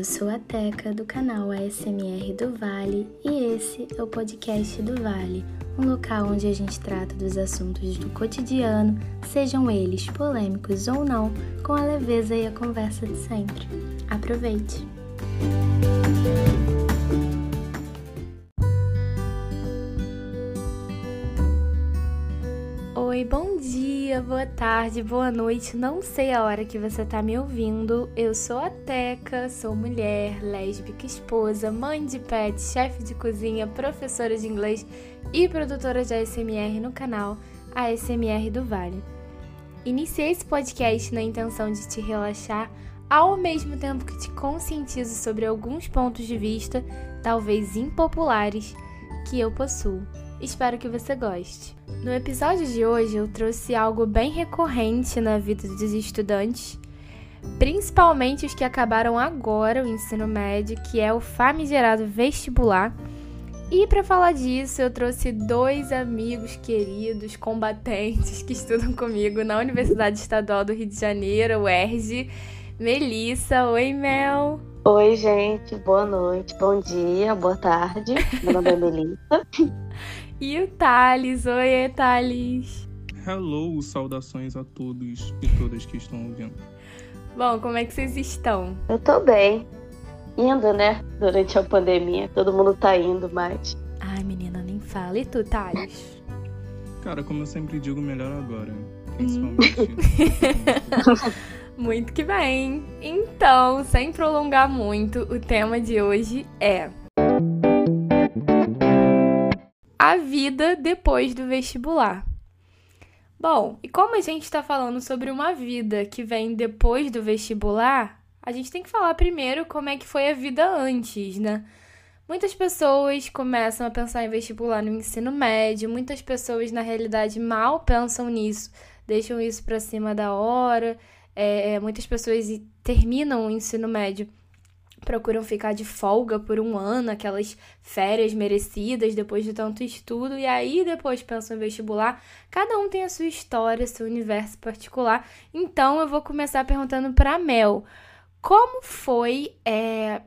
eu sou a Teca do canal ASMR do Vale e esse é o podcast do Vale, um local onde a gente trata dos assuntos do cotidiano, sejam eles polêmicos ou não, com a leveza e a conversa de sempre. Aproveite! Oi, bom dia, boa tarde, boa noite. Não sei a hora que você tá me ouvindo. Eu sou a Teca, sou mulher, lésbica, esposa, mãe de pet, chefe de cozinha, professora de inglês e produtora de ASMR no canal ASMR do Vale. Iniciei esse podcast na intenção de te relaxar, ao mesmo tempo que te conscientizo sobre alguns pontos de vista, talvez impopulares, que eu possuo. Espero que você goste. No episódio de hoje eu trouxe algo bem recorrente na vida dos estudantes, principalmente os que acabaram agora o ensino médio, que é o famigerado vestibular. E para falar disso, eu trouxe dois amigos queridos, combatentes, que estudam comigo na Universidade Estadual do Rio de Janeiro, UERJ. Melissa, oi Mel. Oi, gente, boa noite, bom dia, boa tarde. Meu nome é Melissa. E o Thales. Oi, Thales. Hello, saudações a todos e todas que estão ouvindo. Bom, como é que vocês estão? Eu tô bem. Indo, né? Durante a pandemia. Todo mundo tá indo, mas. Ai, menina, nem fala. E tu, Thales? Cara, como eu sempre digo, melhor agora. Principalmente. muito que bem. Então, sem prolongar muito, o tema de hoje é a vida depois do vestibular. Bom, e como a gente está falando sobre uma vida que vem depois do vestibular, a gente tem que falar primeiro como é que foi a vida antes, né? Muitas pessoas começam a pensar em vestibular no ensino médio, muitas pessoas na realidade mal pensam nisso, deixam isso para cima da hora. É, muitas pessoas terminam o ensino médio procuram ficar de folga por um ano, aquelas férias merecidas depois de tanto estudo, e aí depois pensam em vestibular. Cada um tem a sua história, seu universo particular. Então eu vou começar perguntando para Mel: como foi é,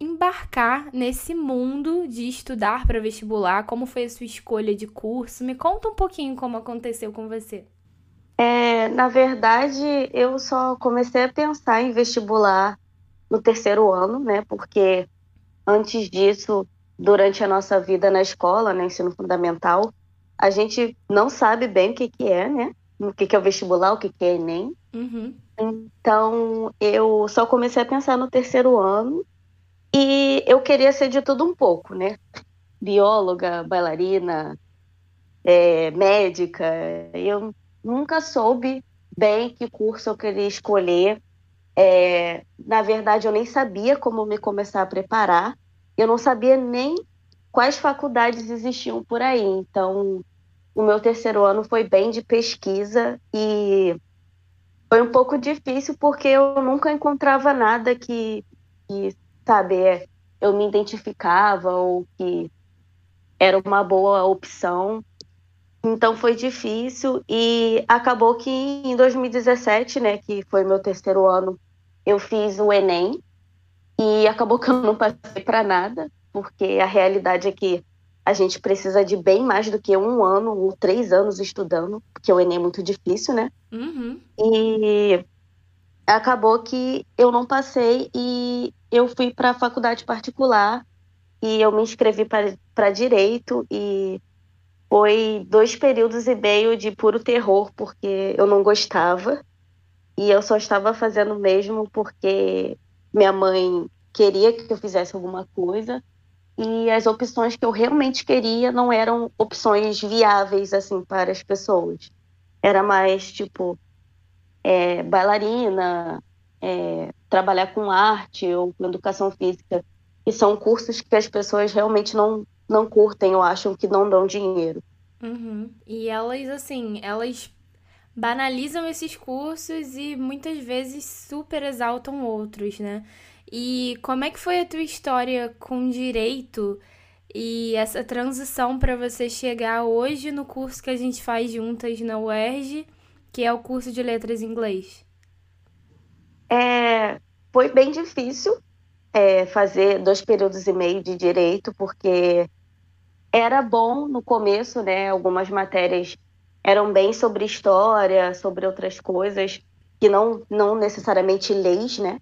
embarcar nesse mundo de estudar para vestibular? Como foi a sua escolha de curso? Me conta um pouquinho como aconteceu com você. É, na verdade, eu só comecei a pensar em vestibular no terceiro ano, né? Porque antes disso, durante a nossa vida na escola, no né, ensino fundamental, a gente não sabe bem o que, que é, né? O que, que é o vestibular, o que, que é Enem. Uhum. Então, eu só comecei a pensar no terceiro ano e eu queria ser de tudo um pouco, né? Bióloga, bailarina, é, médica. Eu nunca soube bem que curso eu queria escolher. É, na verdade, eu nem sabia como me começar a preparar. Eu não sabia nem quais faculdades existiam por aí. Então, o meu terceiro ano foi bem de pesquisa e foi um pouco difícil porque eu nunca encontrava nada que, que é, eu me identificava ou que era uma boa opção. Então foi difícil e acabou que em 2017, né, que foi meu terceiro ano, eu fiz o Enem e acabou que eu não passei para nada, porque a realidade é que a gente precisa de bem mais do que um ano ou três anos estudando, porque o Enem é muito difícil, né? Uhum. E acabou que eu não passei e eu fui para a faculdade particular e eu me inscrevi para direito e foi dois períodos e meio de puro terror, porque eu não gostava. E eu só estava fazendo mesmo porque minha mãe queria que eu fizesse alguma coisa e as opções que eu realmente queria não eram opções viáveis assim para as pessoas. Era mais tipo é, bailarina, é, trabalhar com arte ou com educação física, que são cursos que as pessoas realmente não, não curtem ou acham que não dão dinheiro. Uhum. E elas, assim, elas banalizam esses cursos e muitas vezes super exaltam outros, né? E como é que foi a tua história com direito e essa transição para você chegar hoje no curso que a gente faz juntas na UERJ, que é o curso de letras em inglês? É, foi bem difícil, é, fazer dois períodos e meio de direito, porque era bom no começo, né? Algumas matérias eram bem sobre história, sobre outras coisas, que não, não necessariamente leis, né?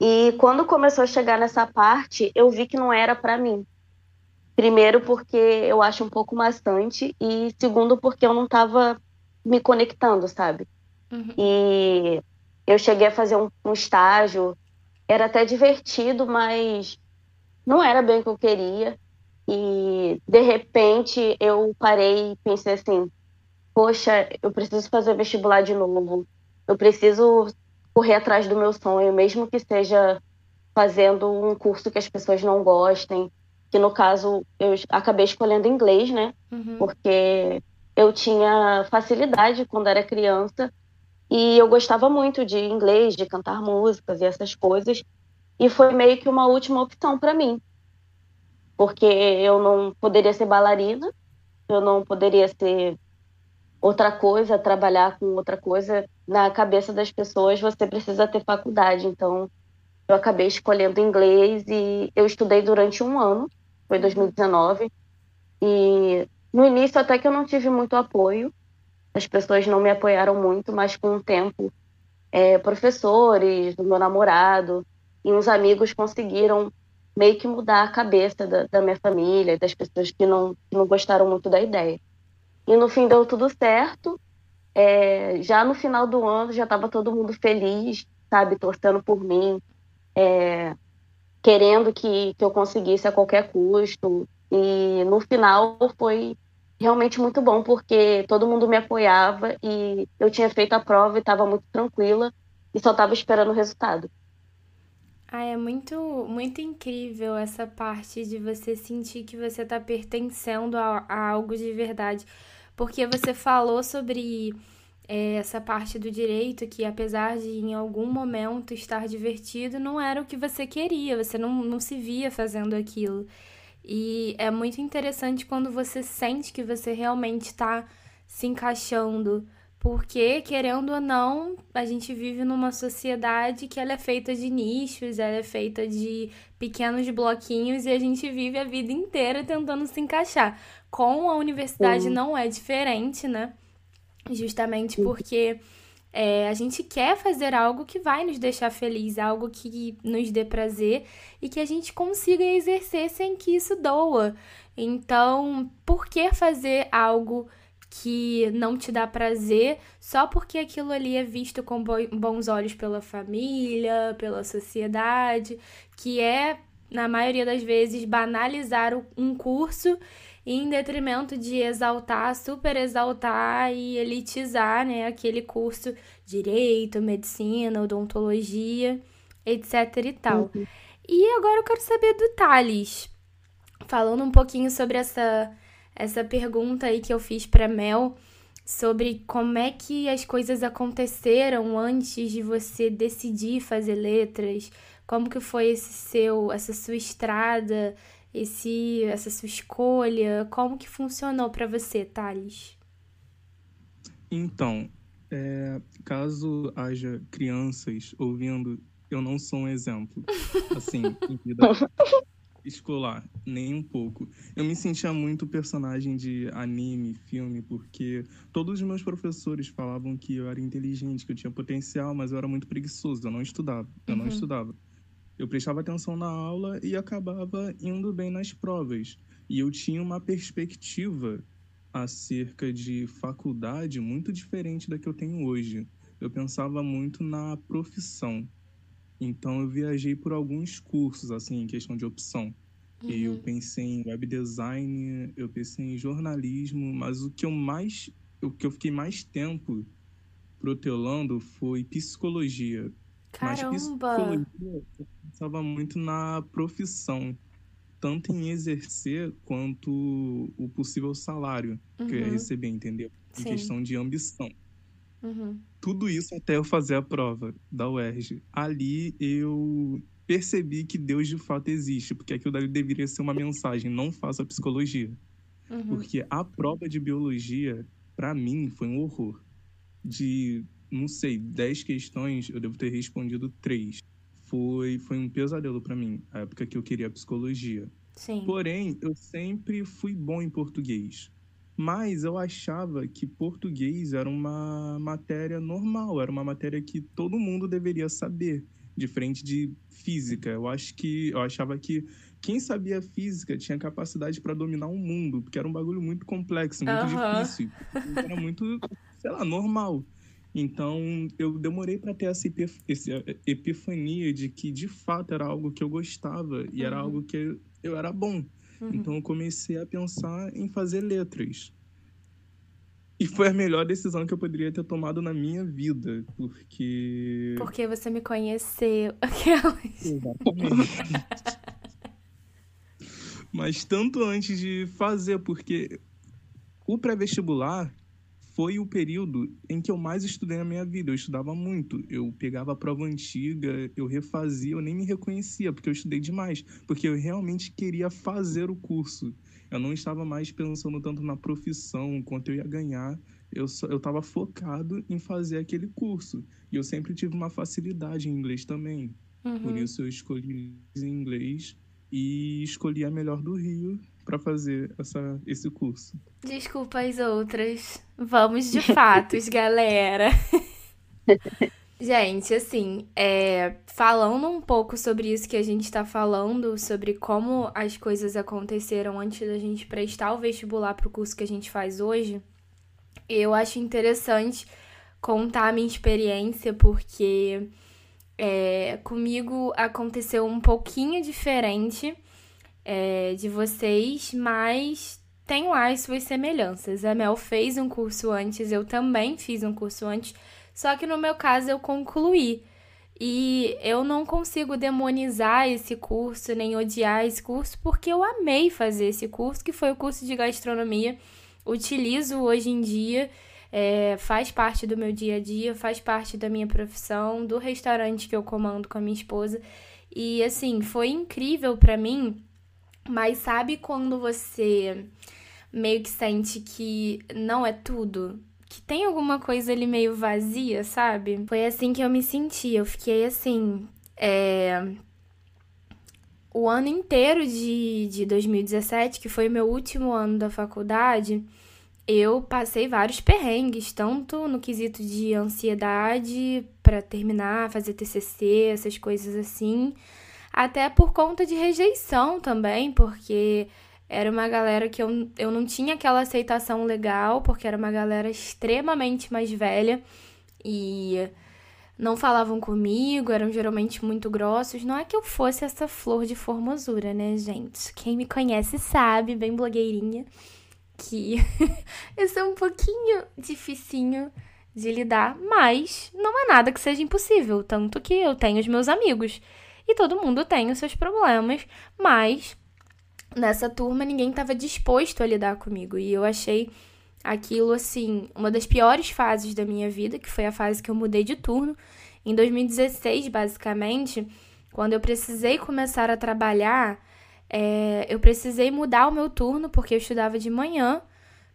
E quando começou a chegar nessa parte, eu vi que não era para mim. Primeiro, porque eu acho um pouco maçante, e segundo, porque eu não estava me conectando, sabe? Uhum. E eu cheguei a fazer um, um estágio, era até divertido, mas não era bem o que eu queria. E de repente eu parei e pensei assim: poxa, eu preciso fazer vestibular de novo, eu preciso correr atrás do meu sonho, mesmo que seja fazendo um curso que as pessoas não gostem. Que no caso eu acabei escolhendo inglês, né? Uhum. Porque eu tinha facilidade quando era criança e eu gostava muito de inglês, de cantar músicas e essas coisas. E foi meio que uma última opção para mim porque eu não poderia ser bailarina, eu não poderia ser outra coisa, trabalhar com outra coisa. Na cabeça das pessoas, você precisa ter faculdade. Então, eu acabei escolhendo inglês e eu estudei durante um ano, foi 2019. E no início, até que eu não tive muito apoio, as pessoas não me apoiaram muito, mas com o tempo, é, professores, do meu namorado e uns amigos conseguiram meio que mudar a cabeça da, da minha família, das pessoas que não, que não gostaram muito da ideia. E no fim deu tudo certo. É, já no final do ano já estava todo mundo feliz, sabe, torcendo por mim, é, querendo que, que eu conseguisse a qualquer custo. E no final foi realmente muito bom, porque todo mundo me apoiava e eu tinha feito a prova e estava muito tranquila e só estava esperando o resultado. Ah, é muito, muito incrível essa parte de você sentir que você está pertencendo a, a, algo de verdade. Porque você falou sobre é, essa parte do direito que, apesar de em algum momento estar divertido, não era o que você queria, você não, não se via fazendo aquilo. E é muito interessante quando você sente que você realmente está se encaixando porque, querendo ou não, a gente vive numa sociedade que ela é feita de nichos, ela é feita de pequenos bloquinhos e a gente vive a vida inteira tentando se encaixar. Com a universidade não é diferente, né? Justamente porque é, a gente quer fazer algo que vai nos deixar feliz, algo que nos dê prazer e que a gente consiga exercer sem que isso doa. Então, por que fazer algo que não te dá prazer só porque aquilo ali é visto com bons olhos pela família, pela sociedade, que é, na maioria das vezes, banalizar um curso em detrimento de exaltar, super exaltar e elitizar né, aquele curso direito, medicina, odontologia, etc e tal. Uhum. E agora eu quero saber do Thales, falando um pouquinho sobre essa essa pergunta aí que eu fiz para Mel sobre como é que as coisas aconteceram antes de você decidir fazer letras, como que foi esse seu, essa sua estrada, esse, essa sua escolha, como que funcionou para você, Thales? Então, é, caso haja crianças ouvindo, eu não sou um exemplo, assim, em vida escolar, nem um pouco. Eu me sentia muito personagem de anime, filme, porque todos os meus professores falavam que eu era inteligente, que eu tinha potencial, mas eu era muito preguiçoso, eu não estudava, eu uhum. não estudava. Eu prestava atenção na aula e acabava indo bem nas provas. E eu tinha uma perspectiva acerca de faculdade muito diferente da que eu tenho hoje. Eu pensava muito na profissão. Então eu viajei por alguns cursos, assim, em questão de opção. Uhum. Eu pensei em web design, eu pensei em jornalismo, mas o que eu mais, o que eu fiquei mais tempo protelando foi psicologia. Caramba! Mas psicologia eu pensava muito na profissão, tanto em exercer quanto o possível salário uhum. que eu ia uhum. receber, entendeu? Em Sim. questão de ambição. Uhum. Tudo isso até eu fazer a prova da UERJ. Ali eu percebi que Deus de fato existe, porque aquilo dali deveria ser uma mensagem, não faça psicologia. Uhum. Porque a prova de biologia, para mim, foi um horror. De, não sei, 10 questões, eu devo ter respondido três. foi, foi um pesadelo para mim, a época que eu queria psicologia. Sim. Porém, eu sempre fui bom em português. Mas eu achava que português era uma matéria normal, era uma matéria que todo mundo deveria saber, diferente de física. Eu acho que eu achava que quem sabia física tinha capacidade para dominar o mundo, porque era um bagulho muito complexo, muito Aham. difícil. Era muito, sei lá, normal. Então, eu demorei para ter essa epif- esse- epifania de que de fato era algo que eu gostava e era Uhum. algo que eu era bom. Uhum. Então eu comecei a pensar em fazer letras. E foi a melhor decisão que eu poderia ter tomado na minha vida, porque. Porque você me conheceu. Exatamente. Mas tanto antes de fazer, porque o pré-vestibular foi o período em que eu mais estudei na minha vida. Eu estudava muito. Eu pegava a prova antiga, eu refazia, eu nem me reconhecia, porque eu estudei demais. Porque eu realmente queria fazer o curso. Eu não estava mais pensando tanto na profissão, quanto eu ia ganhar. Eu estava focado em fazer aquele curso. E eu sempre tive uma facilidade em inglês também. Por Uhum. isso eu escolhi em inglês e escolhi a melhor do Rio para fazer essa, esse curso. Desculpa as outras. Vamos de fatos, galera. Gente, assim, é, falando um pouco sobre isso que a gente tá falando, sobre como as coisas aconteceram antes da gente prestar o vestibular pro curso que a gente faz hoje, eu acho interessante contar a minha experiência, porque é, comigo aconteceu um pouquinho diferente é, de vocês, mas tem lá as suas semelhanças. A Mel fez um curso antes, eu também fiz um curso antes, só que no meu caso eu concluí. E eu não consigo demonizar esse curso, nem odiar esse curso, porque eu amei fazer esse curso, que foi o curso de gastronomia. Utilizo hoje em dia, é, faz parte do meu dia a dia, faz parte da minha profissão, do restaurante que eu comando com a minha esposa. E assim, foi incrível pra mim, mas sabe quando você meio que sente que não é tudo? Que tem alguma coisa ali meio vazia, sabe? Foi assim que eu me senti. Eu fiquei assim. É... O ano inteiro de, de 2017, que foi o meu último ano da faculdade, eu passei vários perrengues, tanto no quesito de ansiedade para terminar, fazer TCC, essas coisas assim, até por conta de rejeição também, porque era uma galera que eu, eu não tinha aquela aceitação legal, porque era uma galera extremamente mais velha e não falavam comigo, eram geralmente muito grossos. Não é que eu fosse essa flor de formosura, né, gente? Quem me conhece sabe, bem blogueirinha, que eu sou um pouquinho dificinho de lidar, mas não é nada que seja impossível. Tanto que eu tenho os meus amigos e todo mundo tem os seus problemas, mas nessa turma ninguém estava disposto a lidar comigo. E eu achei aquilo assim uma das piores fases da minha vida, que foi a fase que eu mudei de turno. Em 2016, basicamente, quando eu precisei começar a trabalhar, é, eu precisei mudar o meu turno porque eu estudava de manhã,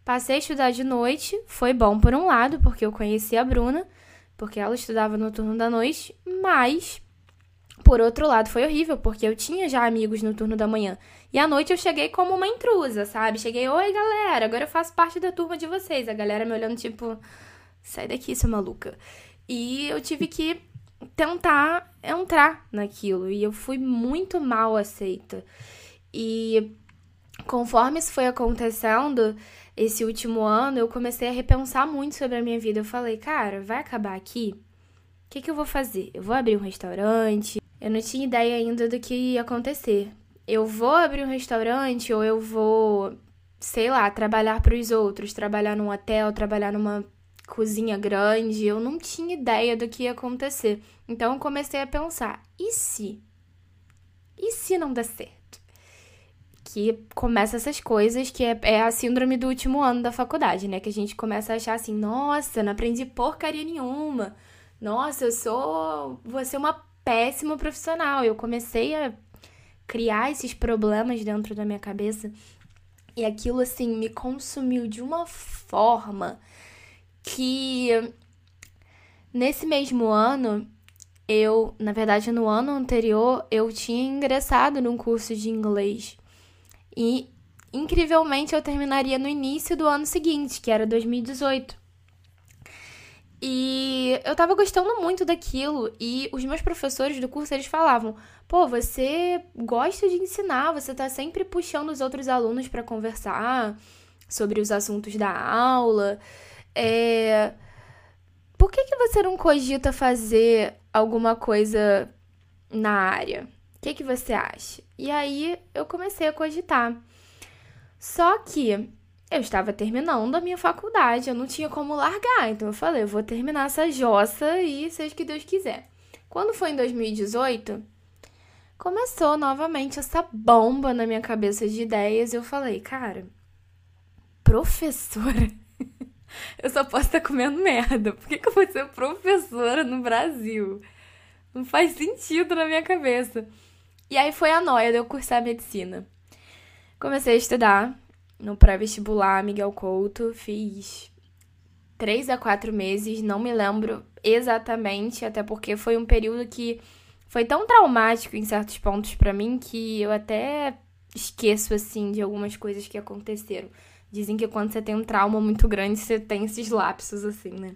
passei a estudar de noite, foi bom por um lado porque eu conheci a Bruna, porque ela estudava no turno da noite, mas por outro lado, foi horrível, porque eu tinha já amigos no turno da manhã. E à noite eu cheguei como uma intrusa, sabe? Cheguei, oi galera, agora eu faço parte da turma de vocês. A galera me olhando, tipo, sai daqui, sua maluca. E eu tive que tentar entrar naquilo. E eu fui muito mal aceita. E conforme isso foi acontecendo, esse último ano, eu comecei a repensar muito sobre a minha vida. Eu falei, cara, vai acabar aqui? O que, que eu vou fazer? Eu vou abrir um restaurante? Eu não tinha ideia ainda do que ia acontecer. Eu vou abrir um restaurante ou eu vou, sei lá, trabalhar para os outros, trabalhar num hotel, trabalhar numa cozinha grande. Eu não tinha ideia do que ia acontecer. Então eu comecei a pensar: e se? E se não der certo? Que começa essas coisas que é, é a síndrome do último ano da faculdade, né? Que a gente começa a achar assim: nossa, não aprendi porcaria nenhuma. Nossa, eu sou. Vou ser uma péssima profissional. Eu comecei a criar esses problemas dentro da minha cabeça e aquilo assim me consumiu de uma forma que nesse mesmo ano eu, na verdade, no ano anterior, eu tinha ingressado num curso de inglês. E, incrivelmente, eu terminaria no início do ano seguinte, que era 2018. E eu tava gostando muito daquilo. E os meus professores do curso, eles falavam: pô, você gosta de ensinar, você tá sempre puxando os outros alunos para conversar sobre os assuntos da aula. É por que, que você não cogita fazer alguma coisa na área? O que, que você acha? E aí eu comecei a cogitar. Só que eu estava terminando a minha faculdade, eu não tinha como largar. Então eu falei, eu vou terminar essa jossa e seja o que Deus quiser. Quando foi em 2018, começou novamente essa bomba na minha cabeça de ideias. Eu falei, cara, professora eu só posso estar comendo merda. Por que, que eu vou ser professora no Brasil? Não faz sentido na minha cabeça. E aí foi a noia de eu cursar medicina. Comecei a estudar no pré-vestibular Miguel Couto, fiz três a quatro meses, não me lembro exatamente, até porque foi um período que foi tão traumático em certos pontos para mim que eu até esqueço assim de algumas coisas que aconteceram. Dizem que quando você tem um trauma muito grande, você tem esses lapsos, assim, né?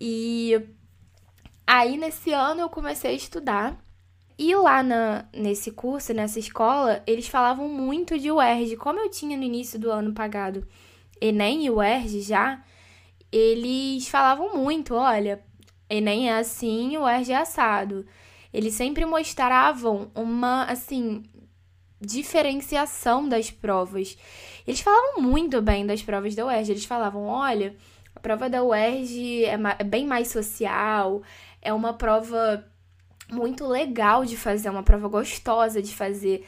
E aí, nesse ano, eu comecei a estudar. E lá na, nesse curso, nessa escola, eles falavam muito de UERJ. Como eu tinha no início do ano pagado Enem e UERJ já, eles falavam muito, olha, Enem é assim, UERJ é assado. Eles sempre mostravam uma, assim, diferenciação das provas. Eles falavam muito bem das provas da UERJ. Eles falavam: olha, a prova da UERJ é, é bem mais social, é uma prova muito legal de fazer, é uma prova gostosa de fazer.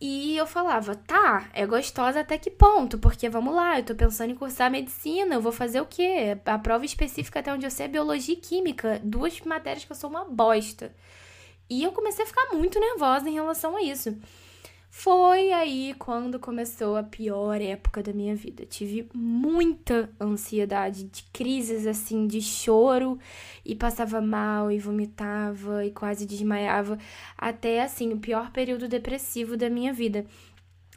E eu falava, tá, é gostosa até que ponto? Porque vamos lá, eu tô pensando em cursar medicina, eu vou fazer o quê? A prova específica até onde eu sei é biologia e química, duas matérias que eu sou uma bosta. E eu comecei a ficar muito nervosa em relação a isso. Foi aí quando começou a pior época da minha vida. Tive muita ansiedade, de crises assim, de choro e passava mal e vomitava e quase desmaiava, até assim, o pior período depressivo da minha vida.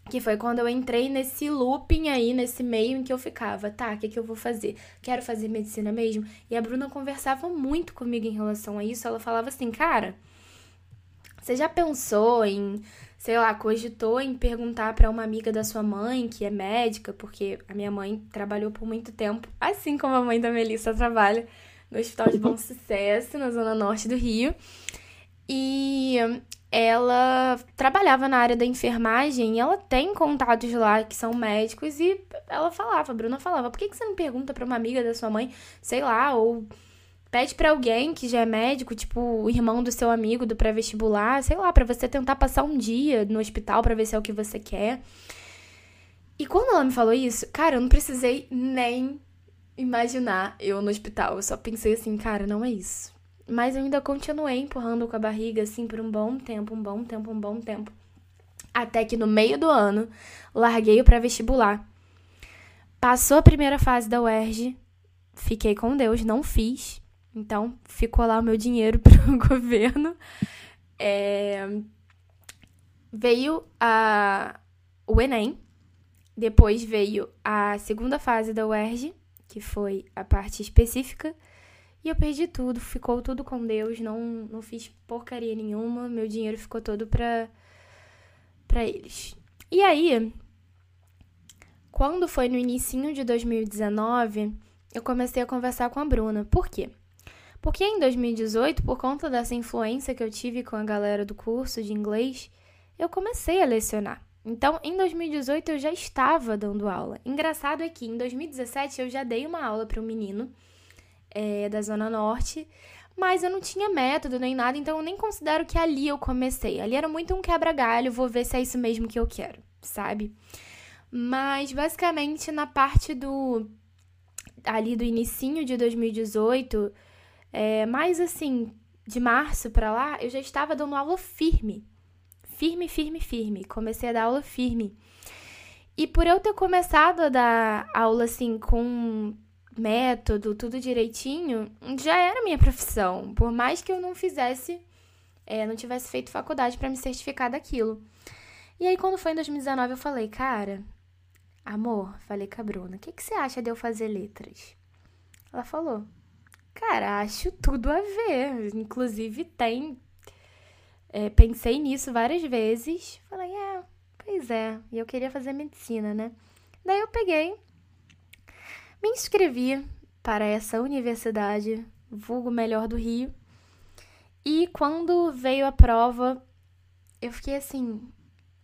Que foi quando eu entrei nesse looping aí, nesse meio em que eu ficava, tá, o que, que eu vou fazer? Quero fazer medicina mesmo? E a Bruna conversava muito comigo em relação a isso. Ela falava assim, cara, você já pensou em sei lá, cogitou em perguntar para uma amiga da sua mãe, que é médica, porque a minha mãe trabalhou por muito tempo, assim como a mãe da Melissa trabalha no Hospital de Bom Sucesso, na zona norte do Rio. E ela trabalhava na área da enfermagem e ela tem contatos lá que são médicos e ela falava, a Bruna falava, por que, que você não pergunta para uma amiga da sua mãe, sei lá, ou Pede para alguém que já é médico, tipo o irmão do seu amigo do pré-vestibular, sei lá, para você tentar passar um dia no hospital para ver se é o que você quer. E quando ela me falou isso, cara, eu não precisei nem imaginar eu no hospital. Eu só pensei assim, cara, não é isso. Mas eu ainda continuei empurrando com a barriga assim por um bom tempo, um bom tempo, um bom tempo. Até que no meio do ano, larguei o pré-vestibular. Passou a primeira fase da UERJ, fiquei com Deus, não fiz. Então, ficou lá o meu dinheiro para o governo. É... Veio a... o Enem, depois veio a segunda fase da UERJ, que foi a parte específica, e eu perdi tudo, ficou tudo com Deus, não, não fiz porcaria nenhuma, meu dinheiro ficou todo para para eles. E aí, quando foi no início de 2019, eu comecei a conversar com a Bruna. Por quê? Porque em 2018, por conta dessa influência que eu tive com a galera do curso de inglês, eu comecei a lecionar. Então, em 2018 eu já estava dando aula. Engraçado é que em 2017 eu já dei uma aula para um menino é, da Zona Norte, mas eu não tinha método nem nada, então eu nem considero que ali eu comecei. Ali era muito um quebra-galho, vou ver se é isso mesmo que eu quero, sabe? Mas basicamente na parte do ali do inicinho de 2018, é, mais assim, de março para lá, eu já estava dando aula firme. Firme, firme, firme. Comecei a dar aula firme. E por eu ter começado a dar aula assim com método, tudo direitinho, já era minha profissão. Por mais que eu não fizesse, é, não tivesse feito faculdade para me certificar daquilo. E aí, quando foi em 2019, eu falei, cara, amor, falei com a Bruna, o que, que você acha de eu fazer letras? Ela falou, cara, acho tudo a ver. Inclusive, tem. É, pensei nisso várias vezes. Falei, é, pois é. E eu queria fazer medicina, né? Daí eu peguei, me inscrevi para essa universidade, vulgo melhor do Rio. E quando veio a prova, eu fiquei assim,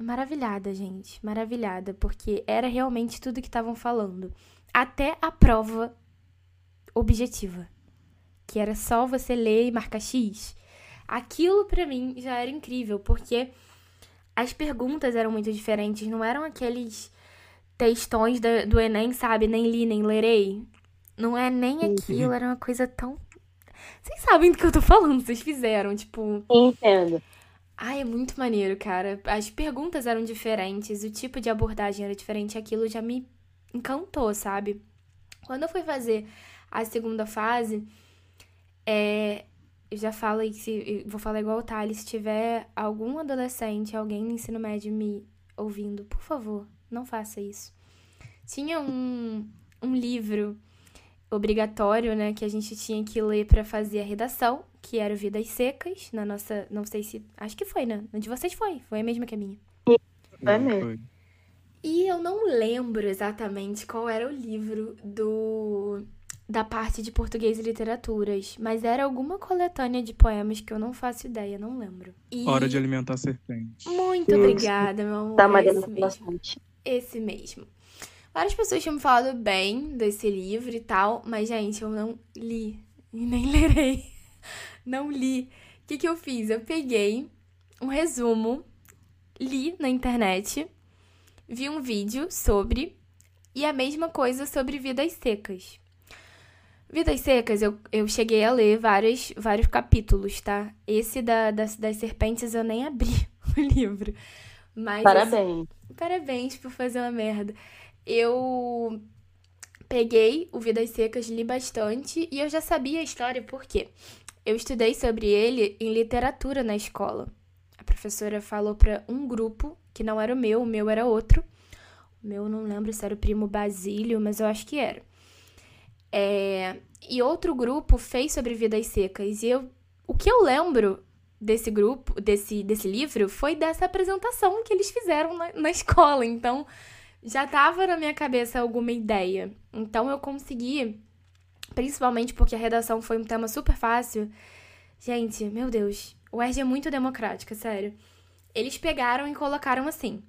maravilhada, gente, maravilhada, porque era realmente tudo que estavam falando. Até a prova objetiva, que era só você ler e marcar X. Aquilo para mim já era incrível, porque as perguntas eram muito diferentes, não eram aqueles textões do, do Enem, sabe? Nem li, nem lerei. Não é nem aquilo, era uma coisa tão. Vocês sabem do que eu tô falando, vocês fizeram, tipo. Entendo. Ai, é muito maneiro, cara. As perguntas eram diferentes, o tipo de abordagem era diferente, aquilo já me encantou, sabe? Quando eu fui fazer a segunda fase, é, eu já falo e se vou falar igual o Thales, se tiver algum adolescente, alguém no ensino médio me ouvindo, por favor, não faça isso. Tinha um, um livro obrigatório, né, que a gente tinha que ler para fazer a redação, que era Vidas Secas, na nossa, não sei se, acho que foi, né? Na de vocês foi, foi a mesma que a minha. Foi mesmo. E eu não lembro exatamente qual era o livro do da parte de português e literaturas, mas era alguma coletânea de poemas que eu não faço ideia, não lembro. E... Hora de alimentar serpente. Muito Isso. obrigada, meu amor. Tá, Mariana, esse mesmo. Esse mesmo. Várias pessoas tinham me falado bem desse livro e tal, mas, gente, eu não li e nem lerei. Não li. O que, que eu fiz? Eu peguei um resumo, li na internet, vi um vídeo sobre e a mesma coisa sobre vidas secas. Vidas Secas, eu, eu cheguei a ler vários, vários capítulos, tá? Esse da, das, das serpentes eu nem abri o livro. Mas parabéns. Parabéns por fazer uma merda. Eu peguei o Vidas Secas, li bastante e eu já sabia a história porque eu estudei sobre ele em literatura na escola. A professora falou para um grupo, que não era o meu, o meu era outro. O meu não lembro se era o primo Basílio, mas eu acho que era. É, e outro grupo fez sobre vidas secas. E eu, o que eu lembro desse grupo, desse, desse livro, foi dessa apresentação que eles fizeram na, na escola. Então, já estava na minha cabeça alguma ideia. Então, eu consegui, principalmente porque a redação foi um tema super fácil. Gente, meu Deus, o ERG é muito democrática, sério. Eles pegaram e colocaram assim.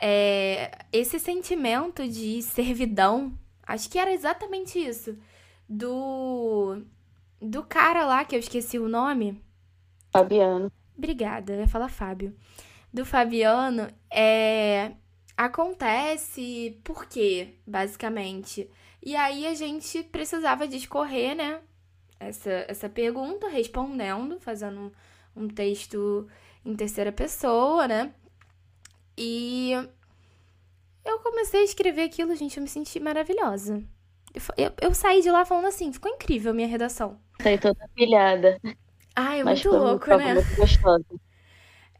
É, esse sentimento de servidão Acho que era exatamente isso. Do. Do cara lá, que eu esqueci o nome. Fabiano. Obrigada, eu ia falar Fábio. Do Fabiano, é. Acontece por quê, basicamente? E aí a gente precisava discorrer, né? Essa, essa pergunta, respondendo, fazendo um, um texto em terceira pessoa, né? E eu comecei a escrever aquilo, gente, eu me senti maravilhosa. Eu, eu, eu saí de lá falando assim, ficou incrível a minha redação. Saí toda pilhada. Ai, é Mas muito louco, né? Muito gostoso.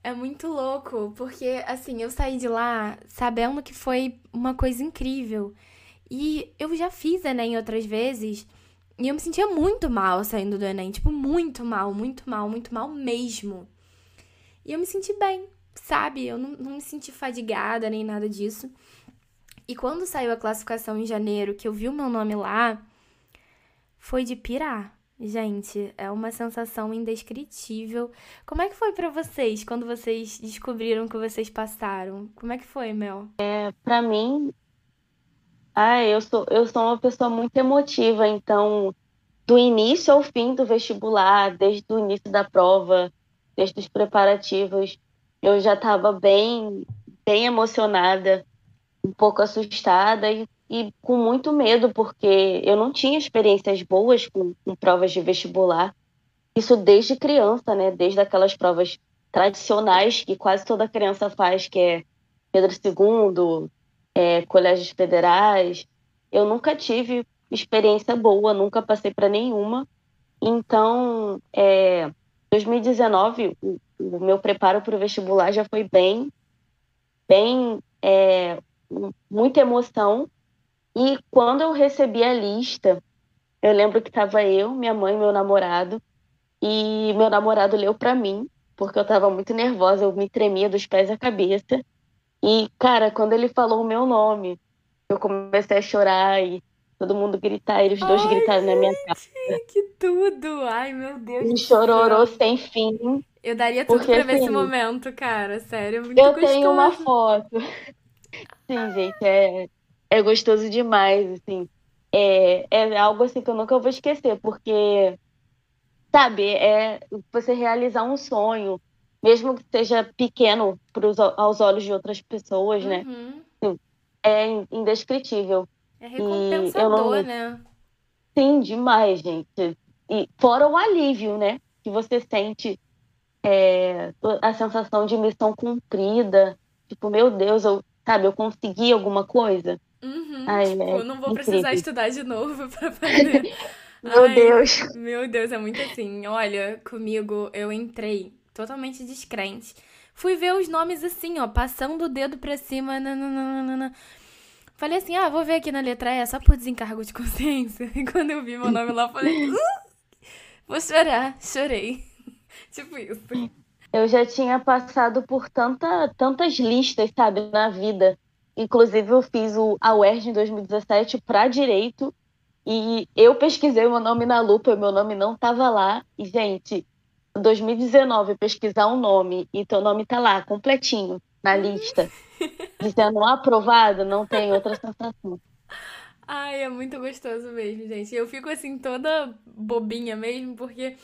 É muito louco, porque assim, eu saí de lá sabendo que foi uma coisa incrível. E eu já fiz Enem outras vezes. E eu me sentia muito mal saindo do Enem. Tipo, muito mal, muito mal, muito mal mesmo. E eu me senti bem sabe? Eu não, não me senti fadigada nem nada disso. E quando saiu a classificação em janeiro, que eu vi o meu nome lá, foi de pirar. Gente, é uma sensação indescritível. Como é que foi para vocês quando vocês descobriram que vocês passaram? Como é que foi, Mel? É, para mim, ah, eu sou eu sou uma pessoa muito emotiva, então do início ao fim do vestibular, desde o início da prova, desde os preparativos, eu já estava bem, bem emocionada, um pouco assustada e, e, com muito medo, porque eu não tinha experiências boas com, com provas de vestibular. Isso desde criança, né? Desde aquelas provas tradicionais que quase toda criança faz, que é Pedro II, é, colégios federais. Eu nunca tive experiência boa, nunca passei para nenhuma. Então, é, 2019, o, o meu preparo para o vestibular já foi bem, bem, é, muita emoção. E quando eu recebi a lista, eu lembro que estava eu, minha mãe, meu namorado, e meu namorado leu para mim, porque eu estava muito nervosa, eu me tremia dos pés à cabeça. E, cara, quando ele falou o meu nome, eu comecei a chorar e todo mundo gritar, eles dois Ai, gritaram na minha cara. Que tudo! Ai, meu Deus. E chororou sem fim. Eu daria tudo porque, pra ver assim, esse momento, cara. Sério, é muito Eu gostoso. tenho uma foto. Sim, gente, é, é gostoso demais, assim. É, é algo assim que eu nunca vou esquecer, porque, sabe, é você realizar um sonho, mesmo que seja pequeno pros, aos olhos de outras pessoas, né? uhum. né? É indescritível. É recompensador, não... né? Sim, demais, gente. E fora o alívio, né? Que você sente é, a sensação de missão cumprida. Tipo, meu Deus, eu, sabe, eu consegui alguma coisa. Uhum, Ai, tipo, é não vou precisar estudar de novo pra fazer. meu Ai, Deus. Meu Deus, é muito assim. Olha, comigo eu entrei totalmente descrente. Fui ver os nomes assim, ó, passando o dedo pra cima. Nananana. Falei assim, ah, vou ver aqui na letra E, só por desencargo de consciência. E quando eu vi meu nome lá, falei, uh, vou chorar. Chorei. tipo isso. Eu já tinha passado por tanta, tantas listas, sabe, na vida. Inclusive, eu fiz o, a em 2017 para direito. E eu pesquisei meu nome na lupa, meu nome não estava lá. E, gente, em 2019, pesquisar um nome e teu nome tá lá, completinho, na lista dizendo aprovado, não tem outra sensação. Ai, é muito gostoso mesmo, gente. Eu fico assim toda bobinha mesmo, porque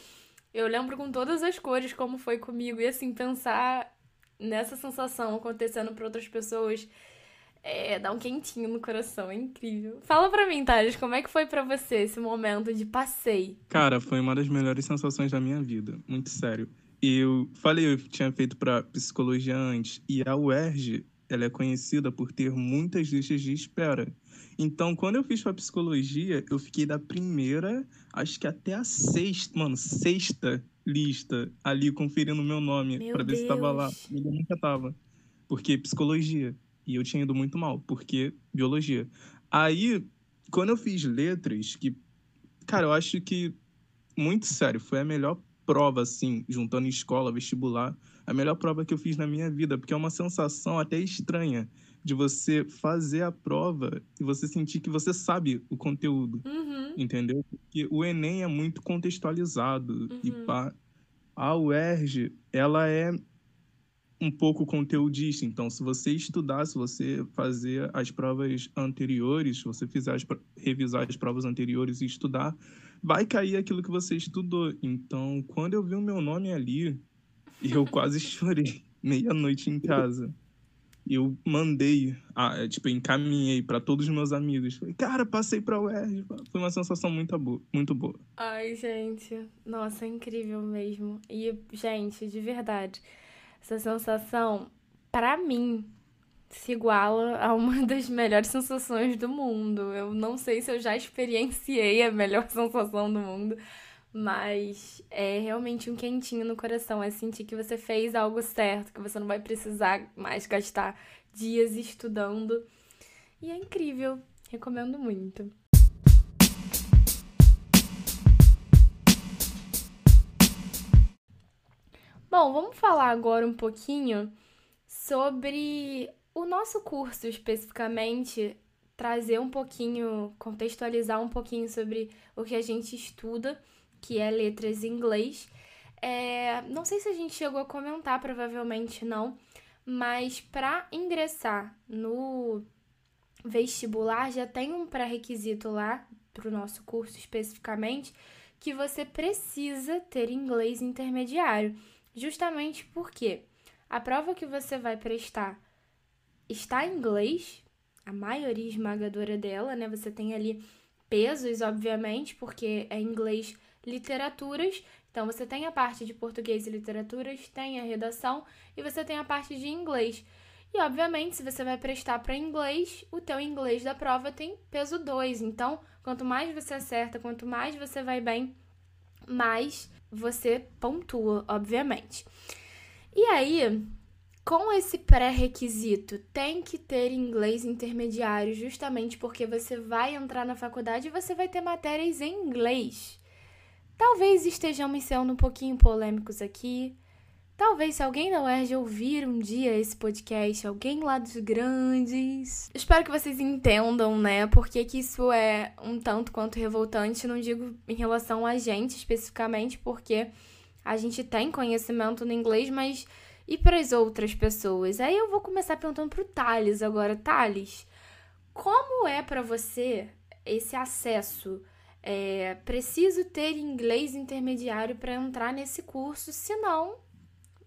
eu lembro com todas as cores como foi comigo. E assim, pensar nessa sensação acontecendo para outras pessoas é, dá um quentinho no coração, é incrível. Fala pra mim, Thales, como é que foi para você esse momento de passei? Cara, foi uma das melhores sensações da minha vida, muito sério. Eu falei, eu tinha feito para psicologia antes, e a UERJ ela é conhecida por ter muitas listas de espera. Então, quando eu fiz para psicologia, eu fiquei da primeira, acho que até a sexta, mano, sexta lista ali conferindo meu nome para ver se tava lá. Eu nunca tava. Porque psicologia. E eu tinha ido muito mal, porque biologia. Aí, quando eu fiz letras, que, cara, eu acho que, muito sério, foi a melhor prova, assim, juntando escola, vestibular, a melhor prova que eu fiz na minha vida, porque é uma sensação até estranha de você fazer a prova e você sentir que você sabe o conteúdo, uhum. entendeu? Porque o Enem é muito contextualizado uhum. e pá, a UERJ, ela é um pouco conteudista. Então, se você estudar, se você fazer as provas anteriores, se você fizer as, revisar as provas anteriores e estudar, vai cair aquilo que você estudou. Então, quando eu vi o meu nome ali, eu quase chorei meia-noite em casa. Eu mandei, ah, tipo, encaminhei para todos os meus amigos. Falei, cara, passei pra UERJ. Foi uma sensação muito boa, muito boa. Ai, gente. Nossa, é incrível mesmo. E, gente, de verdade, essa sensação, para mim, se iguala a uma das melhores sensações do mundo. Eu não sei se eu já experienciei a melhor sensação do mundo, mas é realmente um quentinho no coração. É sentir que você fez algo certo, que você não vai precisar mais gastar dias estudando. E é incrível. Recomendo muito. Bom, vamos falar agora um pouquinho sobre o nosso curso especificamente, trazer um pouquinho, contextualizar um pouquinho sobre o que a gente estuda, que é letras em inglês. É, não sei se a gente chegou a comentar, provavelmente não, mas para ingressar no vestibular já tem um pré-requisito lá para o nosso curso especificamente que você precisa ter inglês intermediário, justamente porque a prova que você vai prestar está em inglês, a maioria esmagadora dela, né? Você tem ali pesos, obviamente, porque é inglês literaturas. Então você tem a parte de português e literaturas, tem a redação e você tem a parte de inglês. E obviamente, se você vai prestar para inglês, o teu inglês da prova tem peso 2. Então, Quanto mais você acerta, quanto mais você vai bem, mais você pontua, obviamente. E aí, com esse pré-requisito, tem que ter inglês intermediário, justamente porque você vai entrar na faculdade e você vai ter matérias em inglês. Talvez estejamos sendo um pouquinho polêmicos aqui. Talvez se alguém da UERJ ouvir um dia esse podcast, alguém lá dos grandes. Espero que vocês entendam, né? Porque que isso é um tanto quanto revoltante. Não digo em relação a gente especificamente, porque a gente tem conhecimento no inglês, mas e para as outras pessoas? Aí eu vou começar perguntando pro Thales agora. Thales, como é para você esse acesso? É, preciso ter inglês intermediário para entrar nesse curso, senão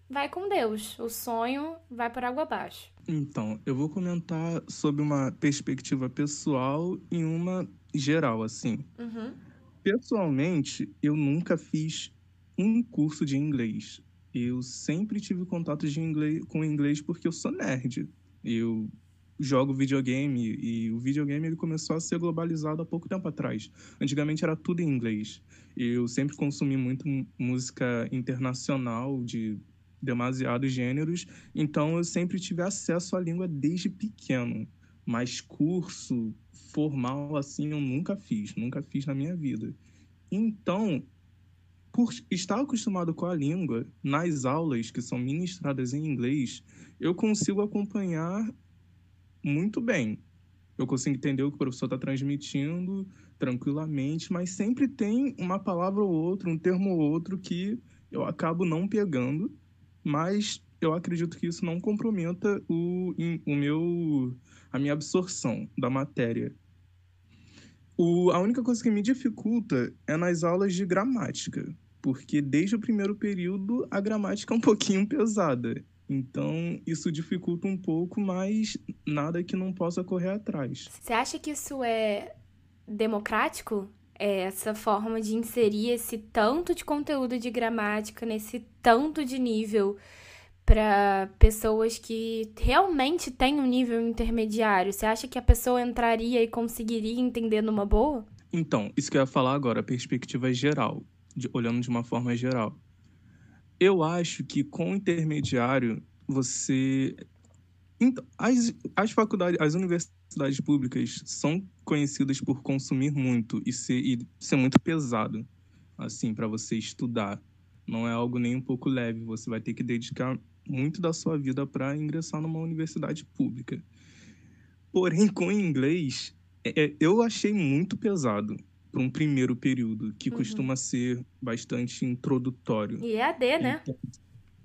vai com Deus. O sonho vai por água abaixo. Então, eu vou comentar sobre uma perspectiva pessoal e uma geral, assim. Uhum. Pessoalmente, eu nunca fiz um curso de inglês. Eu sempre tive contato de inglês, com inglês porque eu sou nerd. Eu jogo videogame e o videogame ele começou a ser globalizado há pouco tempo atrás. Antigamente era tudo em inglês. Eu sempre consumi muito música internacional de demasiados gêneros, então eu sempre tive acesso à língua desde pequeno. Mas curso formal assim eu nunca fiz, nunca fiz na minha vida. Então, por estar acostumado com a língua, nas aulas que são ministradas em inglês, eu consigo acompanhar muito bem. Eu consigo entender o que o professor está transmitindo tranquilamente, mas sempre tem uma palavra ou outra, um termo ou outro que eu acabo não pegando, mas eu acredito que isso não comprometa o, o meu, a minha absorção da matéria. O, a única coisa que me dificulta é nas aulas de gramática, porque desde o primeiro período a gramática é um pouquinho pesada. Então, isso dificulta um pouco, mas nada que não possa correr atrás. Você acha que isso é democrático? É essa forma de inserir esse tanto de conteúdo de gramática nesse tanto de nível para pessoas que realmente têm um nível intermediário? Você acha que a pessoa entraria e conseguiria entender numa boa? Então, isso que eu ia falar agora, perspectiva geral, de, olhando de uma forma geral. Eu acho que com intermediário você. Então, as, as faculdades, as universidades públicas são conhecidas por consumir muito e ser, e ser muito pesado, assim, para você estudar. Não é algo nem um pouco leve. Você vai ter que dedicar muito da sua vida para ingressar numa universidade pública. Porém, com inglês, é, é eu achei muito pesado para um primeiro período, que uhum. costuma ser bastante introdutório. E EAD, né? Então,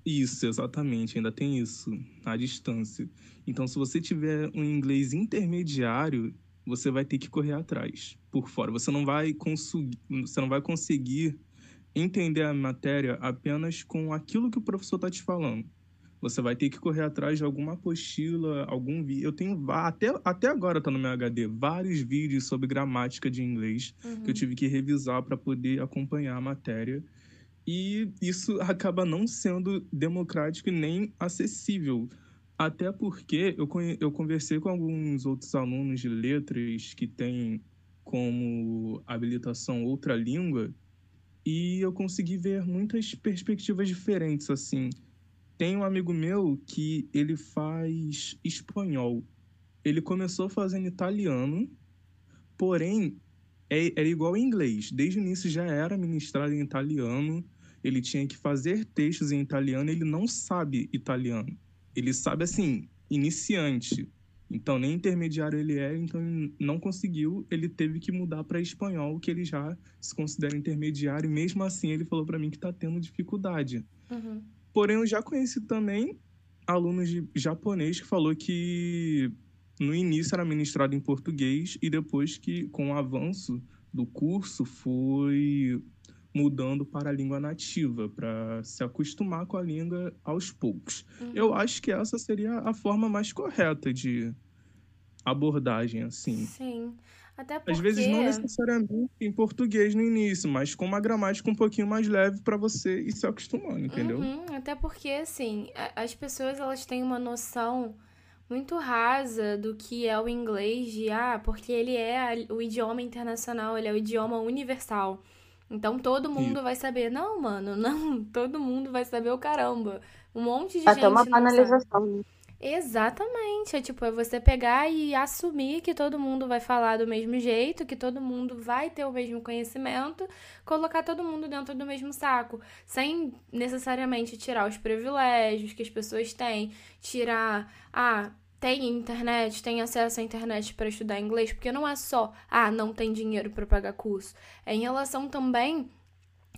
isso, exatamente, ainda tem isso, à distância. Então, se você tiver um inglês intermediário, você vai ter que correr atrás, por fora. Você não vai conseguir, você não vai conseguir entender a matéria apenas com aquilo que o professor está te falando. Você vai ter que correr atrás de alguma apostila, algum vídeo. Eu tenho até, até agora tá no meu HD vários vídeos sobre gramática de inglês uhum. que eu tive que revisar para poder acompanhar a matéria. E isso acaba não sendo democrático e nem acessível. Até porque eu, eu conversei com alguns outros alunos de letras que têm como habilitação outra língua e eu consegui ver muitas perspectivas diferentes, assim. Tem um amigo meu que ele faz espanhol. Ele começou fazendo italiano, porém é, era igual inglês. Desde o início já era ministrado em italiano. Ele tinha que fazer textos em italiano. Ele não sabe italiano. Ele sabe assim, iniciante. Então nem intermediário ele é, então não conseguiu. Ele teve que mudar para espanhol, que ele já se considera intermediário. E mesmo assim ele falou para mim que está tendo dificuldade. Uhum. Porém, eu já conheci também alunos de japonês que falou que no início era ministrado em português e depois que, com o avanço do curso, foi mudando para a língua nativa, para se acostumar com a língua aos poucos. Uhum. Eu acho que essa seria a forma mais correta de abordagem, assim. Sim. Até porque... Às vezes não necessariamente em português no início, mas com uma gramática um pouquinho mais leve para você ir se acostumando, entendeu? Uhum, até porque, assim, as pessoas elas têm uma noção muito rasa do que é o inglês de ah, porque ele é o idioma internacional, ele é o idioma universal. Então todo mundo Sim. vai saber. Não, mano, não, todo mundo vai saber o caramba. Um monte de Até gente. Até uma banalização. Né? Exatamente. É tipo, é você pegar e assumir que todo mundo vai falar do mesmo jeito, que todo mundo vai ter o mesmo conhecimento, colocar todo mundo dentro do mesmo saco, sem necessariamente tirar os privilégios que as pessoas têm, tirar, ah, tem internet, tem acesso à internet para estudar inglês, porque não é só, ah, não tem dinheiro para pagar curso. É em relação também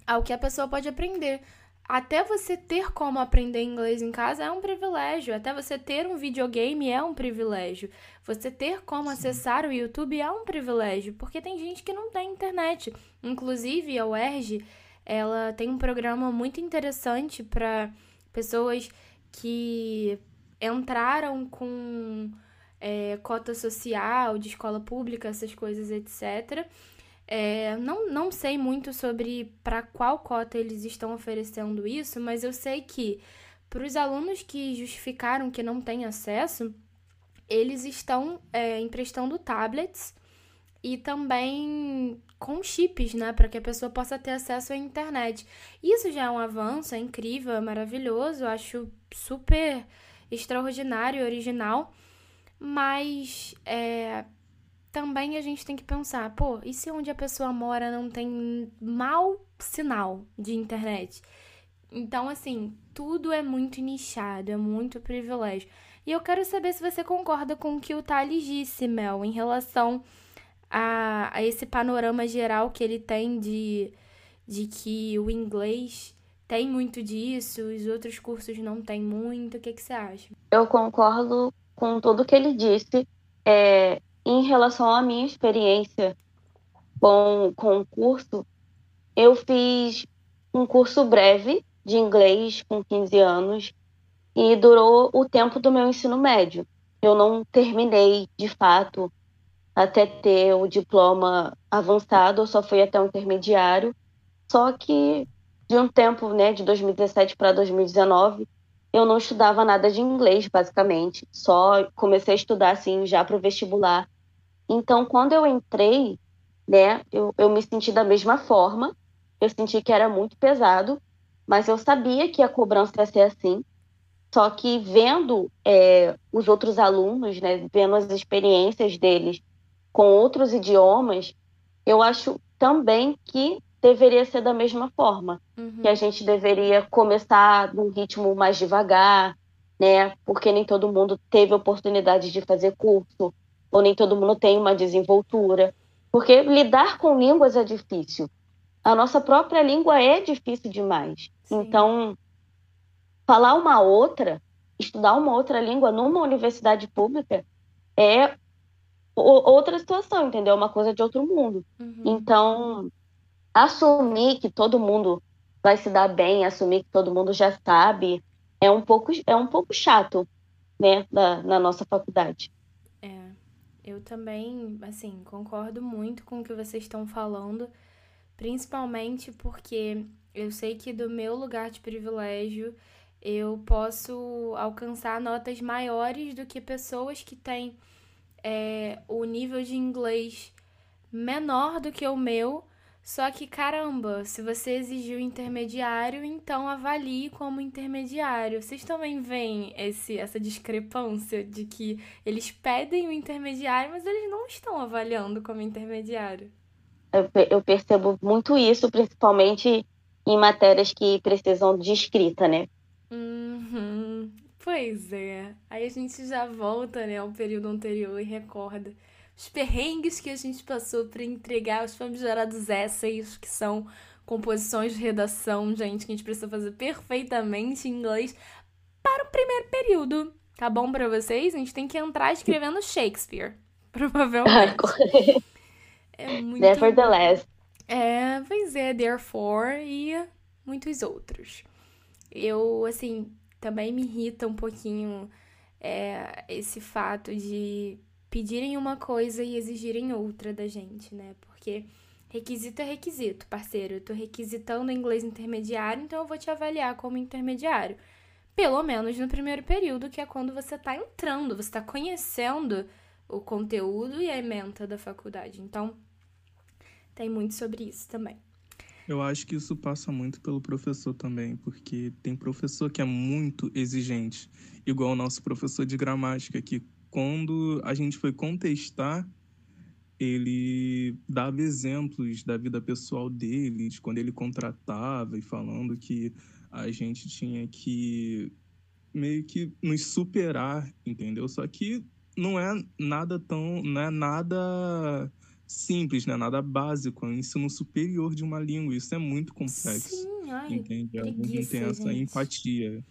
ao que a pessoa pode aprender. Até você ter como aprender inglês em casa é um privilégio. Até você ter um videogame é um privilégio. Você ter como acessar o YouTube é um privilégio, porque tem gente que não tem internet. Inclusive, a UERJ, ela tem um programa muito interessante para pessoas que entraram com é, cota social de escola pública, essas coisas, etc. É, não, não sei muito sobre para qual cota eles estão oferecendo isso, mas eu sei que para os alunos que justificaram que não têm acesso, eles estão é, emprestando tablets e também com chips, né, para que a pessoa possa ter acesso à internet. Isso já é um avanço, é incrível, é maravilhoso, eu acho super extraordinário, original, mas é, também a gente tem que pensar, pô, e se onde a pessoa mora não tem mau sinal de internet? Então, assim, tudo é muito nichado, é muito privilégio. E eu quero saber se você concorda com o que o Thales disse, Mel, em relação a, a esse panorama geral que ele tem de, de que o inglês tem muito disso, os outros cursos não tem muito. O que, que você acha? Eu concordo com tudo que ele disse. É, em relação à minha experiência com, com o curso, eu fiz um curso breve de inglês com 15 anos e durou o tempo do meu ensino médio. Eu não terminei, de fato, até ter o diploma avançado, eu só fui até o intermediário. Só que de um tempo, né, de 2017 para 2019, eu não estudava nada de inglês, basicamente. Só comecei a estudar assim já para o vestibular então, quando eu entrei, né, eu, eu me senti da mesma forma. Eu senti que era muito pesado, mas eu sabia que a cobrança ia ser assim. Só que vendo é, os outros alunos, né, vendo as experiências deles com outros idiomas, eu acho também que deveria ser da mesma forma. Uhum. Que a gente deveria começar num ritmo mais devagar, né? Porque nem todo mundo teve oportunidade de fazer curso, ou nem todo mundo tem uma desenvoltura. Porque lidar com línguas é difícil. A nossa própria língua é difícil demais. Sim. Então, falar uma outra, estudar uma outra língua numa universidade pública é outra situação, entendeu? Uma coisa de outro mundo. Uhum. Então, assumir que todo mundo vai se dar bem, assumir que todo mundo já sabe, é um pouco, é um pouco chato, né, na, na nossa faculdade. Eu também, assim, concordo muito com o que vocês estão falando, principalmente porque eu sei que do meu lugar de privilégio eu posso alcançar notas maiores do que pessoas que têm é, o nível de inglês menor do que o meu só que, caramba, se você exigiu intermediário, então avalie como intermediário. Vocês também veem esse, essa discrepância de que eles pedem o intermediário, mas eles não estão avaliando como intermediário? Eu, eu percebo muito isso, principalmente em matérias que precisam de escrita, né? Uhum. Pois é. Aí a gente já volta, né, ao período anterior e recorda os perrengues que a gente passou para entregar os famigerados essays, que são composições de redação, gente, que a gente precisa fazer perfeitamente em inglês para o primeiro período. Tá bom para vocês? A gente tem que entrar escrevendo Shakespeare, provavelmente. é muito... Nevertheless. É, pois é, Therefore e muitos outros. Eu, assim, também me irrita um pouquinho é, esse fato de pedirem uma coisa e exigirem outra da gente, né? Porque requisito é requisito, parceiro. Eu tô requisitando inglês intermediário, então eu vou te avaliar como intermediário. pelo menos no primeiro período, que é quando você está entrando, você está conhecendo o conteúdo e a ementa da faculdade. Então, tem muito sobre isso também. Eu acho que isso passa muito pelo professor também, porque tem professor que é muito exigente, igual o nosso professor de gramática, que quando a gente foi contestar, ele dava exemplos da vida pessoal dele, de quando ele contratava e falando que a gente tinha que meio que nos superar, entendeu? Só que não é nada tão, não é nada simples, né? Nada básico, é um ensino superior de uma língua. Isso é muito complexo. Sim, ai, entende? Preguiça, Alguém tem essa gente. empatia.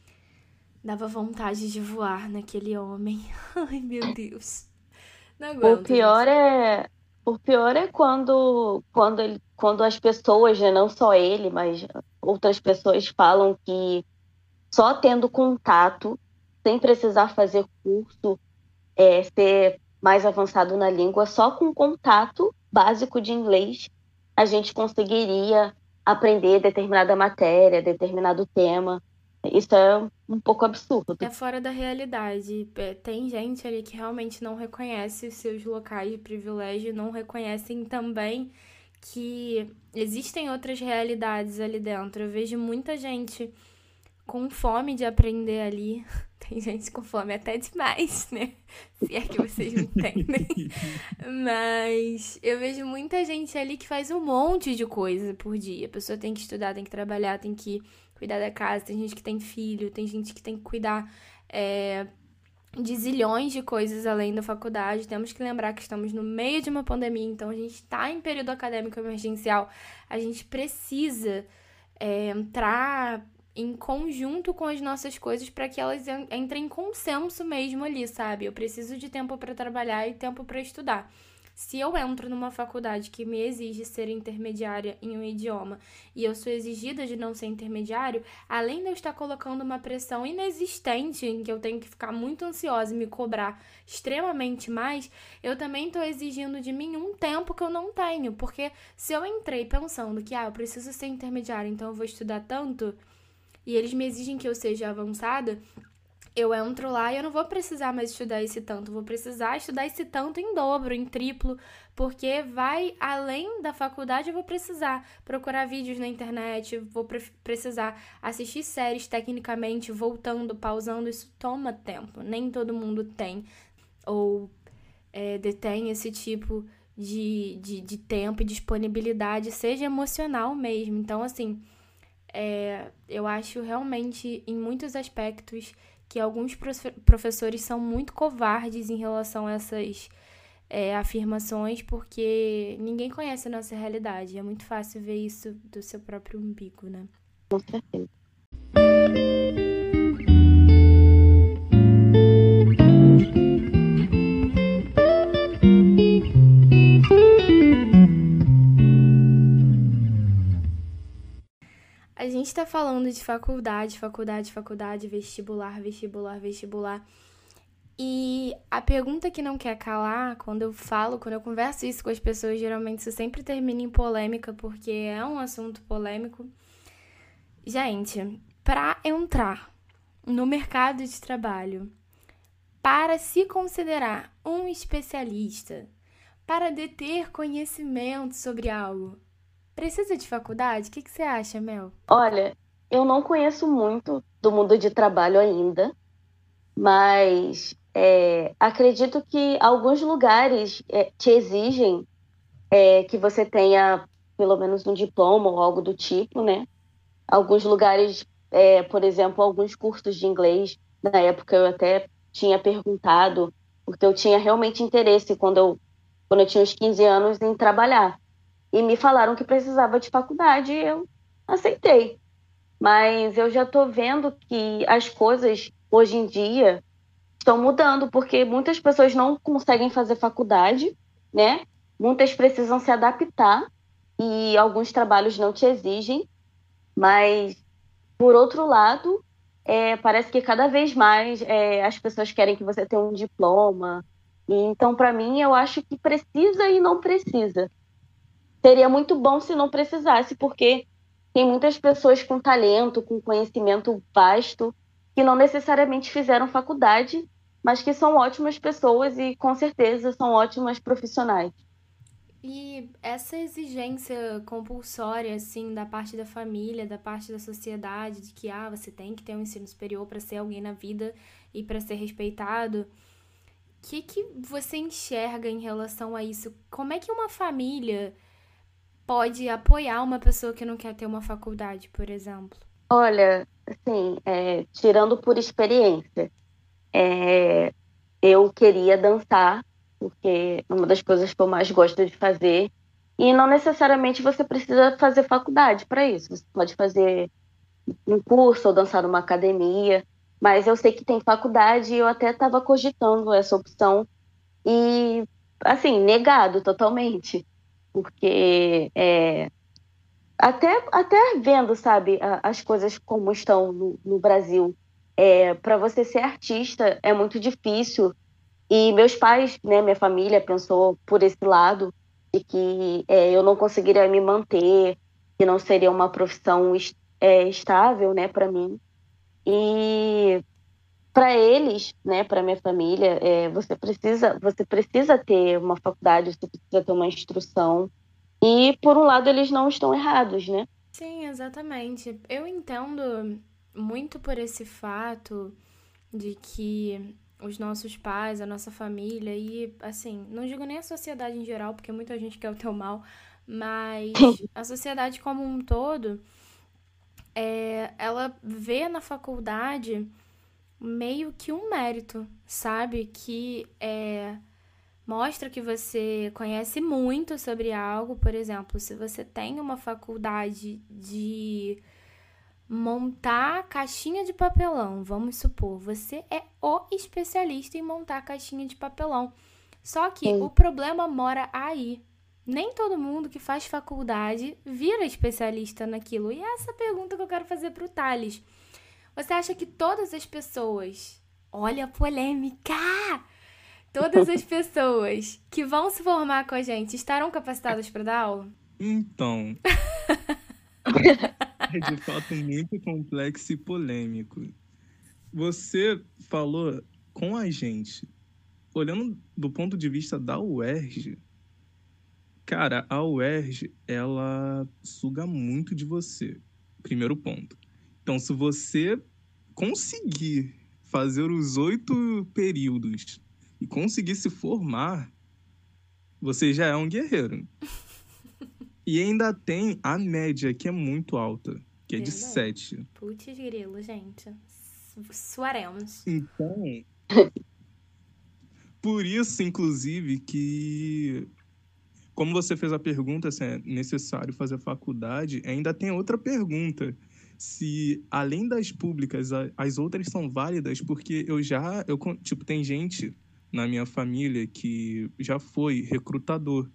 Dava vontade de voar naquele homem. Ai, meu Deus. Não aguento. O pior é o pior é quando quando ele, quando as pessoas, né, não só ele, mas outras pessoas falam que só tendo contato, sem precisar fazer curso, é, ser mais avançado na língua, só com contato básico de inglês, a gente conseguiria aprender determinada matéria, determinado tema. Isso é um pouco absurdo. É fora da realidade. É, Tem gente ali que realmente não reconhece os seus locais de privilégio, não reconhecem também que existem outras realidades ali dentro. Eu vejo muita gente com fome de aprender ali. Tem gente com fome até demais, né? Se é que vocês me entendem. Mas eu vejo muita gente ali que faz um monte de coisa por dia. A pessoa tem que estudar, tem que trabalhar, tem que cuidar da casa. Tem gente que tem filho, tem gente que tem que cuidar é, de zilhões de coisas além da faculdade. Temos que lembrar que estamos no meio de uma pandemia, então a gente está em período acadêmico emergencial. A gente precisa é, entrar em conjunto com as nossas coisas para que elas en- entrem em consenso mesmo ali, sabe? Eu preciso de tempo para trabalhar e tempo para estudar. Se eu entro numa faculdade que me exige ser intermediária em um idioma e eu sou exigida de não ser intermediário, além de eu estar colocando uma pressão inexistente em que eu tenho que ficar muito ansiosa e me cobrar extremamente mais, eu também estou exigindo de mim um tempo que eu não tenho. Porque se eu entrei pensando que, ah, eu preciso ser intermediária, então eu vou estudar tanto, e eles me exigem que eu seja avançada, eu entro lá e eu não vou precisar mais estudar esse tanto, vou precisar estudar esse tanto em dobro, em triplo, porque vai além da faculdade, eu vou precisar procurar vídeos na internet, vou pre- precisar assistir séries tecnicamente, voltando, pausando, isso toma tempo. Nem todo mundo tem ou é, detém esse tipo de, de, de tempo e disponibilidade, seja emocional mesmo. Então, assim, é, eu acho realmente, em muitos aspectos, que alguns profe- professores são muito covardes em relação a essas é, afirmações, porque ninguém conhece a nossa realidade. É muito fácil ver isso do seu próprio umbigo, né? Com certeza. A gente tá falando de faculdade, faculdade, faculdade, vestibular, vestibular, vestibular. E a pergunta que não quer calar, quando eu falo, quando eu converso isso com as pessoas, geralmente isso sempre termina em polêmica, porque é um assunto polêmico. Gente, para entrar no mercado de trabalho, para se considerar um especialista, para deter conhecimento sobre algo, precisa de faculdade? O que, que você acha, Mel? Olha, eu não conheço muito do mundo de trabalho ainda, mas é, acredito que alguns lugares é, te exigem é, que você tenha pelo menos um diploma ou algo do tipo, né? Alguns lugares, é, por exemplo, alguns cursos de inglês, na época eu até tinha perguntado, porque eu tinha realmente interesse quando eu, quando eu tinha uns 15 anos em trabalhar. E me falaram que precisava de faculdade e eu aceitei. Mas eu já estou vendo que as coisas hoje em dia estão mudando, porque muitas pessoas não conseguem fazer faculdade, né? Muitas precisam se adaptar e alguns trabalhos não te exigem, mas por outro lado, é, parece que cada vez mais é, as pessoas querem que você tenha um diploma. Então, para mim, eu acho que precisa e não precisa. Seria muito bom se não precisasse, porque tem muitas pessoas com talento, com conhecimento vasto que não necessariamente fizeram faculdade, mas que são ótimas pessoas e com certeza são ótimas profissionais. E essa exigência compulsória, assim, da parte da família, da parte da sociedade, de que, ah, você tem que ter um ensino superior para ser alguém na vida e para ser respeitado, o que, que você enxerga em relação a isso? Como é que uma família pode apoiar uma pessoa que não quer ter uma faculdade, por exemplo? Olha, assim, é, tirando por experiência, é, eu queria dançar porque é uma das coisas que eu mais gosto de fazer. E não necessariamente você precisa fazer faculdade para isso. Você pode fazer um curso ou dançar numa academia. Mas eu sei que tem faculdade e eu até estava cogitando essa opção. E, assim, negado totalmente. Porque é, até, até vendo, sabe, as coisas como estão no, no Brasil, é, para você ser artista é muito difícil e meus pais, né, minha família pensou por esse lado de que é, eu não conseguiria me manter, que não seria uma profissão é, estável, né, para mim. E para eles, né, para minha família, é, você precisa, você precisa ter uma faculdade, você precisa ter uma instrução. E por um lado eles não estão errados, né? Sim, exatamente. Eu entendo muito por esse fato de que os nossos pais, a nossa família e, assim, não digo nem a sociedade em geral, porque muita gente quer o teu mal, mas a sociedade como um todo, é, ela vê na faculdade meio que um mérito, sabe? Que é, mostra que você conhece muito sobre algo, por exemplo, se você tem uma faculdade de montar caixinha de papelão. Vamos supor, você é o especialista em montar caixinha de papelão. Só que Sim. o problema mora aí. Nem todo mundo que faz faculdade vira especialista naquilo. E é essa pergunta que eu quero fazer pro Thales. Você acha que todas as pessoas. Olha a polêmica! Todas as pessoas que vão se formar com a gente estarão capacitadas para dar aula? Então. é de fato muito complexo e polêmico. Você falou com a gente, olhando do ponto de vista da UERJ, cara, a UERJ, ela suga muito de você. Primeiro ponto. Então, se você conseguir fazer os oito períodos e conseguir se formar, você já é um guerreiro. E ainda tem a média, que é muito alta, que é de 7. Putz grilo, gente. Suaremos. Então, por isso, inclusive, que como você fez a pergunta se é necessário fazer faculdade, ainda tem outra pergunta. Se além das públicas, as outras são válidas, porque eu já, eu tipo, tem gente na minha família que já foi recrutador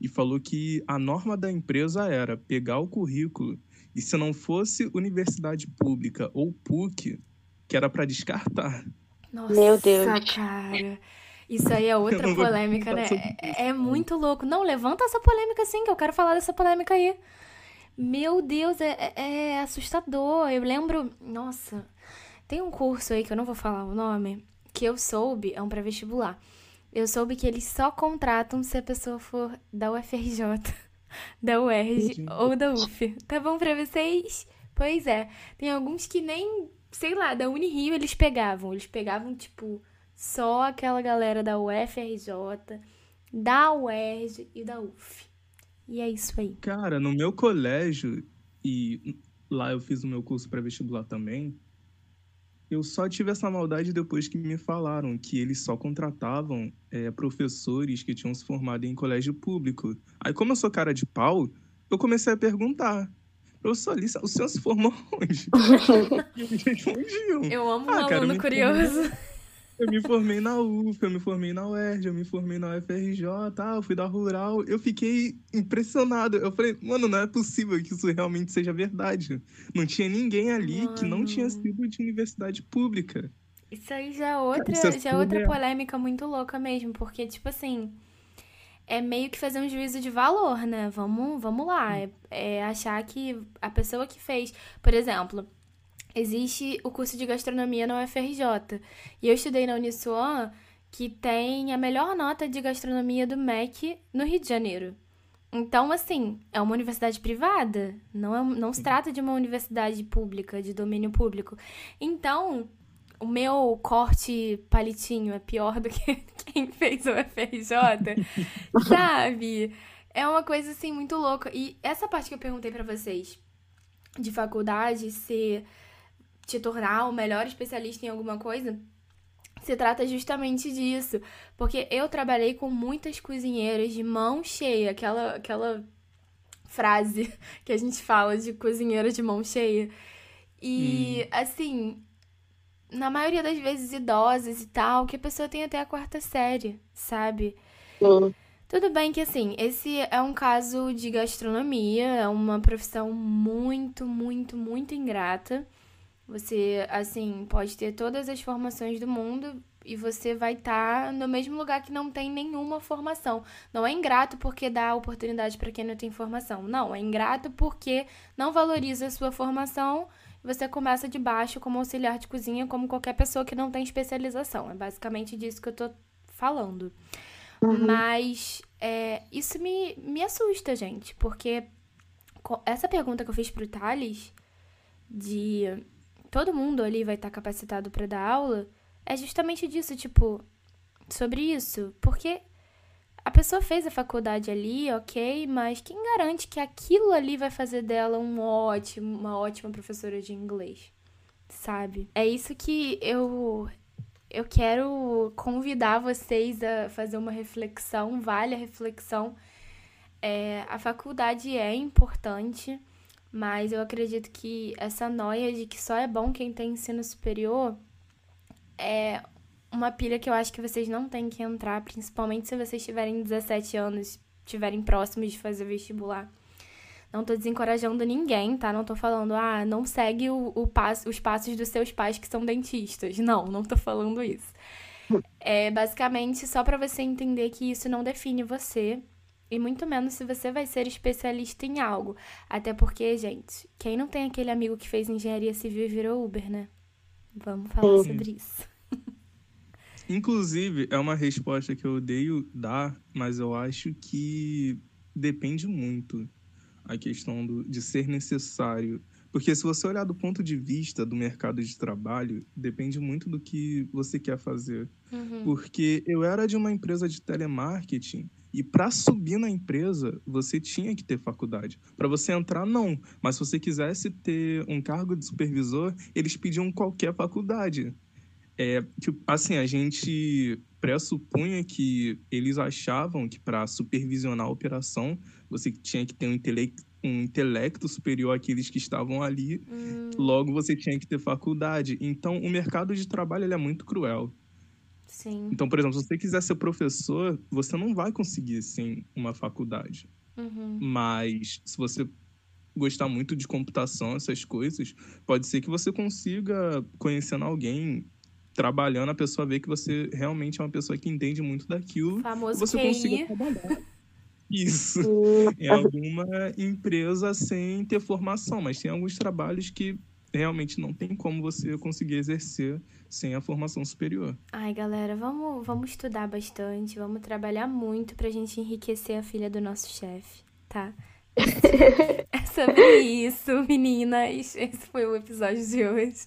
e falou que a norma da empresa era pegar o currículo e se não fosse universidade pública ou PUC, que era para descartar. Nossa, Meu Deus. cara. Isso aí é outra polêmica, né? É, é muito louco. Não, levanta essa polêmica sim, que eu quero falar dessa polêmica aí. Meu Deus, é, é, é assustador. Eu lembro. Nossa, tem um curso aí que eu não vou falar o nome, que eu soube, é um pré-vestibular eu soube que eles só contratam se a pessoa for da UFRJ, da UERJ ou da UF. Tá bom pra vocês? Pois é. Tem alguns que nem, sei lá, da Unirio eles pegavam. Eles pegavam, tipo, só aquela galera da UFRJ, da UERJ e da UF. E é isso aí. Cara, no meu colégio, e lá eu fiz o meu curso pré-vestibular também, eu só tive essa maldade depois que me falaram que eles só contratavam é, professores que tinham se formado em colégio público. Aí, como eu sou cara de pau, eu comecei a perguntar. Professor, Alice, o senhor se formou onde? e eles respondiam. Eu amo ah, um cara, aluno curioso. Eu me formei na UF, eu me formei na UERJ, eu me formei na UFRJ, tá? eu fui da Rural. Eu fiquei impressionado. Eu falei, mano, não é possível que isso realmente seja verdade. Não tinha ninguém ali mano. que não tinha sido de universidade pública. Isso aí já é outra, é já é outra polêmica muito louca mesmo, porque, tipo assim, é meio que fazer um juízo de valor, né? Vamos, vamos lá. É, é achar que a pessoa que fez, por exemplo, existe o curso de gastronomia na UFRJ. E eu estudei na Uniswan, que tem a melhor nota de gastronomia do MEC no Rio de Janeiro. Então, assim, é uma universidade privada, não, é, não se trata de uma universidade pública, de domínio público. Então, o meu corte palitinho é pior do que quem fez o FRJ, sabe? É uma coisa, assim, muito louca. E essa parte que eu perguntei para vocês, de faculdade, ser te tornar o melhor especialista em alguma coisa, se trata justamente disso. Porque eu trabalhei com muitas cozinheiras de mão cheia, aquela, aquela frase que a gente fala de cozinheira de mão cheia. E, hum. assim, na maioria das vezes idosas e tal, que a pessoa tem até a quarta série, sabe? Hum. Tudo bem que, assim, esse é um caso de gastronomia, é uma profissão muito, muito, muito ingrata. Você, assim, pode ter todas as formações do mundo e você vai estar tá no mesmo lugar que não tem nenhuma formação. Não é ingrato porque dá oportunidade para quem não tem formação. Não, é ingrato porque não valoriza a sua formação e você começa de baixo como auxiliar de cozinha, como qualquer pessoa que não tem especialização. É basicamente disso que eu tô falando. Uhum. Mas é, isso me, me assusta, gente, porque essa pergunta que eu fiz pro Thales de todo mundo ali vai estar tá capacitado para dar aula, é justamente disso, tipo, sobre isso. Porque a pessoa fez a faculdade ali, ok, mas quem garante que aquilo ali vai fazer dela um ótimo, uma ótima professora de inglês? Sabe? É isso que eu eu quero convidar vocês a fazer uma reflexão, vale a reflexão. É, a faculdade é importante, mas eu acredito que essa noia de que só é bom quem tem ensino superior é uma pilha que eu acho que vocês não têm que entrar, principalmente se vocês tiverem 17 anos, estiverem próximos de fazer vestibular. Não tô desencorajando ninguém, tá? Não tô falando, ah, não segue o, o passo, os passos dos seus pais que são dentistas. Não, não tô falando isso. É basicamente só para você entender que isso não define você e muito menos se você vai ser especialista em algo. Até porque, gente, quem não tem aquele amigo que fez engenharia civil e virou Uber, né? Vamos falar sobre isso. Inclusive, é uma resposta que eu odeio dar, mas eu acho que depende muito a questão do, de ser necessário. Porque se você olhar do ponto de vista do mercado de trabalho, depende muito do que você quer fazer. Uhum. Porque eu era de uma empresa de telemarketing e para subir na empresa, você tinha que ter faculdade. Para você entrar, não. Mas se você quisesse ter um cargo de supervisor, eles pediam qualquer faculdade. É, tipo, assim, a gente pressupunha que eles achavam que para supervisionar a operação você tinha que ter um intelecto, um intelecto superior àqueles que estavam ali, hum. logo você tinha que ter faculdade. Então, o mercado de trabalho é muito cruel. Sim. Então, por exemplo, se você quiser ser professor, você não vai conseguir sem uma faculdade. Uhum. Mas se você gostar muito de computação, essas coisas, pode ser que você consiga, conhecendo alguém, trabalhando, a pessoa ver que você realmente é uma pessoa que entende muito daquilo. Famoso você QI. consiga trabalhar. Isso. em alguma empresa sem ter formação, mas tem alguns trabalhos que realmente não tem como você conseguir exercer sem a formação superior. Ai, galera, vamos, vamos estudar bastante, vamos trabalhar muito pra gente enriquecer a filha do nosso chefe, tá? é sobre isso, meninas. Esse foi o episódio de hoje.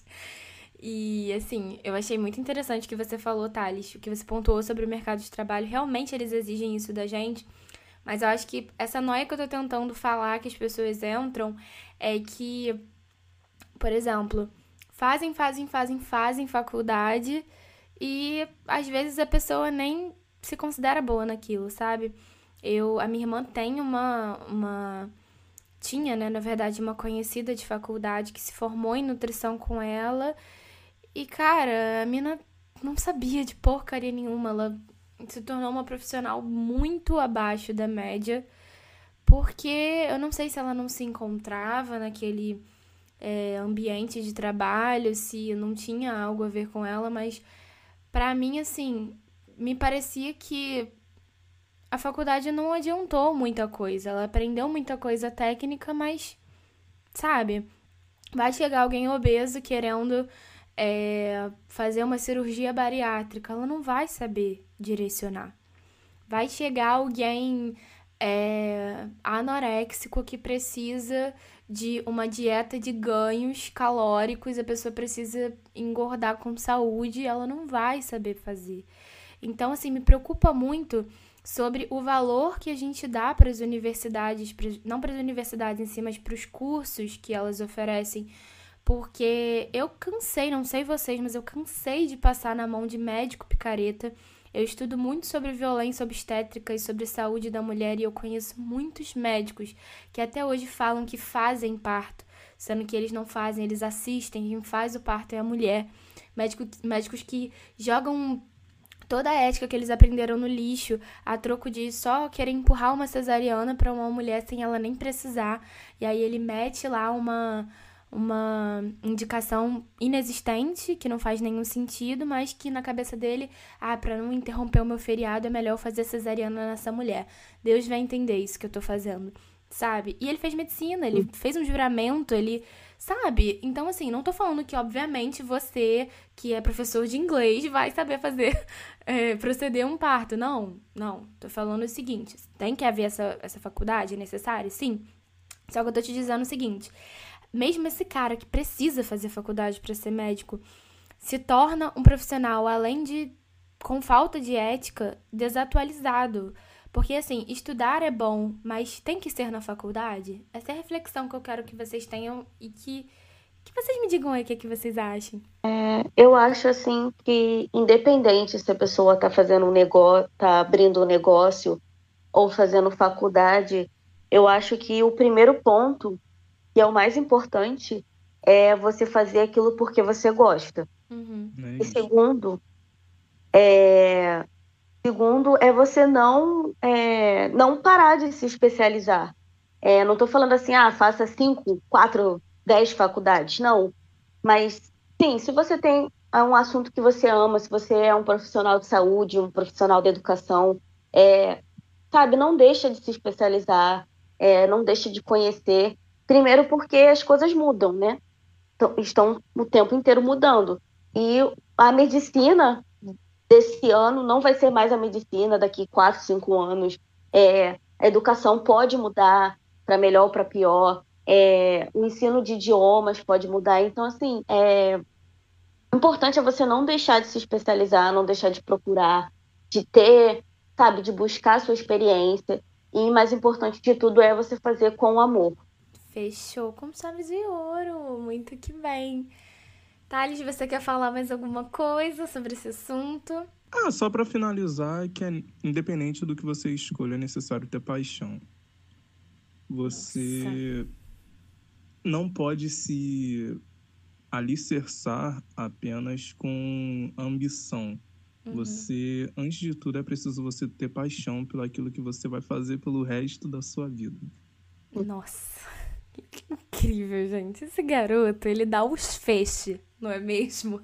E, assim, eu achei muito interessante o que você falou, Thales, o que você pontuou sobre o mercado de trabalho. Realmente eles exigem isso da gente. Mas eu acho que essa noia que eu tô tentando falar que as pessoas entram é que, por exemplo, fazem, fazem, fazem, fazem faculdade e às vezes a pessoa nem se considera boa naquilo, sabe? Eu, a minha irmã tem uma, uma tinha, né, na verdade, uma conhecida de faculdade que se formou em nutrição com ela. E, cara, a mina não sabia de porcaria nenhuma. Ela se tornou uma profissional muito abaixo da média, porque eu não sei se ela não se encontrava naquele é, ambiente de trabalho, se não tinha algo a ver com ela, mas para mim, assim, me parecia que a faculdade não adiantou muita coisa. Ela aprendeu muita coisa técnica, mas, sabe? Vai chegar alguém obeso querendo é, fazer uma cirurgia bariátrica, ela não vai saber direcionar. Vai chegar alguém é, anoréxico que precisa de uma dieta de ganhos calóricos, a pessoa precisa engordar com saúde, ela não vai saber fazer. Então, assim, me preocupa muito sobre o valor que a gente dá para as universidades, não para as universidades em si, mas para os cursos que elas oferecem. Porque eu cansei, não sei vocês, mas eu cansei de passar na mão de médico picareta. Eu estudo muito sobre violência obstétrica e sobre saúde da mulher e eu conheço muitos médicos que até hoje falam que fazem parto, sendo que eles não fazem, eles assistem, quem faz o parto é a mulher. Médico, médicos que jogam toda a ética que eles aprenderam no lixo, a troco de só querer empurrar uma cesariana para uma mulher sem ela nem precisar. E aí ele mete lá uma uma indicação inexistente, que não faz nenhum sentido, mas que na cabeça dele, ah, para não interromper o meu feriado é melhor fazer cesariana nessa mulher. Deus vai entender isso que eu tô fazendo, sabe? E ele fez medicina, ele fez um juramento, ele Sabe? Então, assim, não tô falando que, obviamente, você, que é professor de inglês, vai saber fazer, é, proceder um parto. Não, não. Tô falando o seguinte: tem que haver essa, essa faculdade, é necessário? Sim. Só que eu tô te dizendo o seguinte: mesmo esse cara que precisa fazer faculdade para ser médico, se torna um profissional, além de com falta de ética, desatualizado. Porque, assim, estudar é bom, mas tem que ser na faculdade? Essa é a reflexão que eu quero que vocês tenham e que, que vocês me digam aí o que, é que vocês acham. É, eu acho, assim, que independente se a pessoa está fazendo um negócio, está abrindo um negócio ou fazendo faculdade, eu acho que o primeiro ponto, que é o mais importante, é você fazer aquilo porque você gosta. Uhum. E segundo, é, Segundo, é você não, é, não parar de se especializar. É, não estou falando assim, ah, faça cinco, quatro, dez faculdades. Não. Mas, sim, se você tem um assunto que você ama, se você é um profissional de saúde, um profissional de educação, é, sabe, não deixa de se especializar, é, não deixa de conhecer. Primeiro porque as coisas mudam, né? Estão o tempo inteiro mudando. E a medicina desse ano não vai ser mais a medicina, daqui quatro, cinco anos. É, a educação pode mudar para melhor ou para pior. É, o ensino de idiomas pode mudar. Então, assim, é importante é você não deixar de se especializar, não deixar de procurar, de ter, sabe, de buscar a sua experiência. E mais importante de tudo é você fazer com amor. Fechou com chave de ouro. Muito que bem. Thales, você quer falar mais alguma coisa sobre esse assunto? Ah, só para finalizar, que é independente do que você escolha, é necessário ter paixão. Você Nossa. não pode se alicerçar apenas com ambição. Uhum. Você, antes de tudo, é preciso você ter paixão pelo aquilo que você vai fazer pelo resto da sua vida. Nossa, incrível, gente. Esse garoto, ele dá os feixes não é mesmo?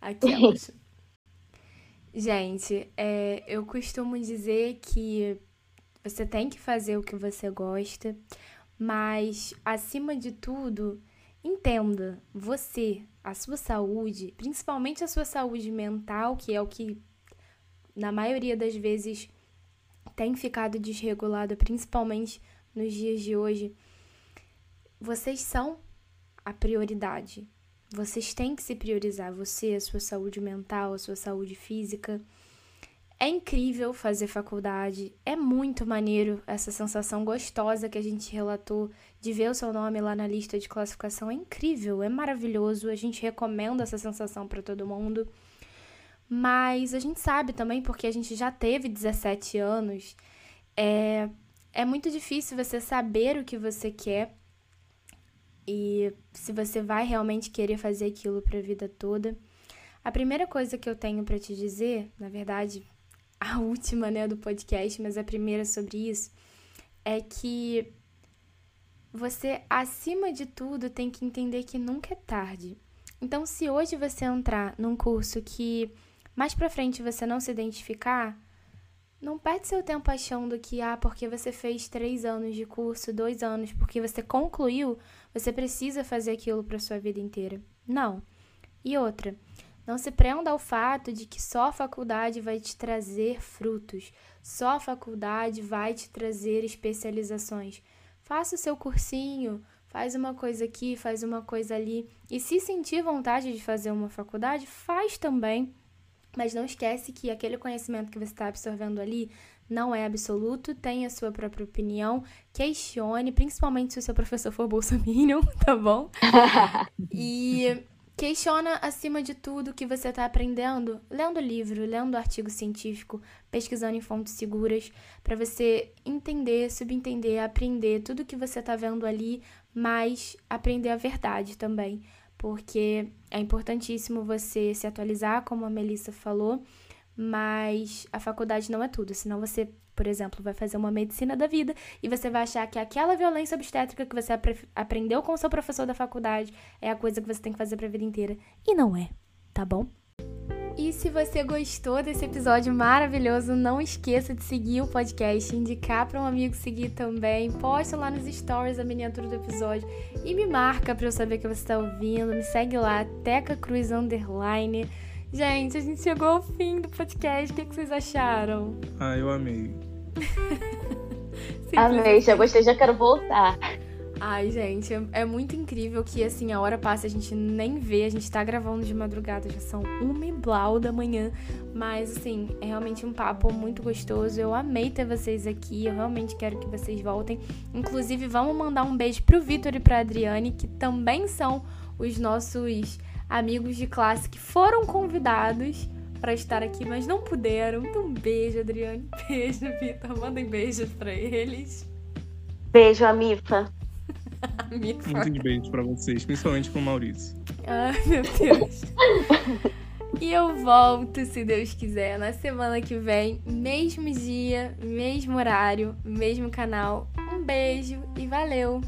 Aquelas. Gente, é, eu costumo dizer que você tem que fazer o que você gosta, mas acima de tudo, entenda, você, a sua saúde, principalmente a sua saúde mental, que é o que na maioria das vezes tem ficado desregulada, principalmente nos dias de hoje, vocês são a prioridade. Vocês têm que se priorizar, você, a sua saúde mental, a sua saúde física. É incrível fazer faculdade, é muito maneiro essa sensação gostosa que a gente relatou de ver o seu nome lá na lista de classificação. É incrível, é maravilhoso, a gente recomenda essa sensação para todo mundo. Mas a gente sabe também, porque a gente já teve 17 anos, é, é muito difícil você saber o que você quer e se você vai realmente querer fazer aquilo para a vida toda. A primeira coisa que eu tenho para te dizer, na verdade, a última, né, do podcast, mas a primeira sobre isso, é que você, acima de tudo, tem que entender que nunca é tarde. Então, se hoje você entrar num curso que mais para frente você não se identificar, não perde seu tempo achando que, ah, porque você fez três anos de curso, dois anos, porque você concluiu, você precisa fazer aquilo para sua vida inteira. Não. E outra, não se prenda ao fato de que só a faculdade vai te trazer frutos, só a faculdade vai te trazer especializações. Faça o seu cursinho, faz uma coisa aqui, faz uma coisa ali. E se sentir vontade de fazer uma faculdade, faz também. Mas não esquece que aquele conhecimento que você está absorvendo ali não é absoluto, tenha sua própria opinião, questione, principalmente se o seu professor for bolsominion, tá bom? e Questiona, acima de tudo, o que você está aprendendo, lendo livro, lendo artigo científico, pesquisando em fontes seguras, para você entender, subentender, aprender tudo que você está vendo ali, mas aprender a verdade também. Porque é importantíssimo você se atualizar, como a Melissa falou, mas a faculdade não é tudo, senão você por exemplo, vai fazer uma medicina da vida e você vai achar que aquela violência obstétrica que você aprendeu com o seu professor da faculdade é a coisa que você tem que fazer para a vida inteira. E não é, tá bom? E se você gostou desse episódio maravilhoso, não esqueça de seguir o podcast, indicar para um amigo seguir também. Posta lá nos stories a miniatura do episódio e me marca para eu saber que você está ouvindo. Me segue lá, Teca Cruz Underline. Gente, a gente chegou ao fim do podcast. O que, vocês acharam? Ah, eu amei. amei, já gostei, já quero voltar. Ai, gente, é muito incrível que assim a hora passa, a gente nem vê, a gente tá gravando de madrugada, já são uma e blau da manhã. Mas assim, é realmente um papo muito gostoso. Eu amei ter vocês aqui, eu realmente quero que vocês voltem. Inclusive, vamos mandar um beijo pro Vitor e pra Adriane, que também são os nossos amigos de classe que foram convidados para estar aqui, mas não puderam. Então, um beijo, Adriane. Beijo, Vitor. Mandem beijos para eles. Beijo, Amifa. Muito de beijo pra vocês, principalmente pro Maurício. Ai, meu Deus. e eu volto, se Deus quiser, na semana que vem, mesmo dia, mesmo horário, mesmo canal. Um beijo e valeu!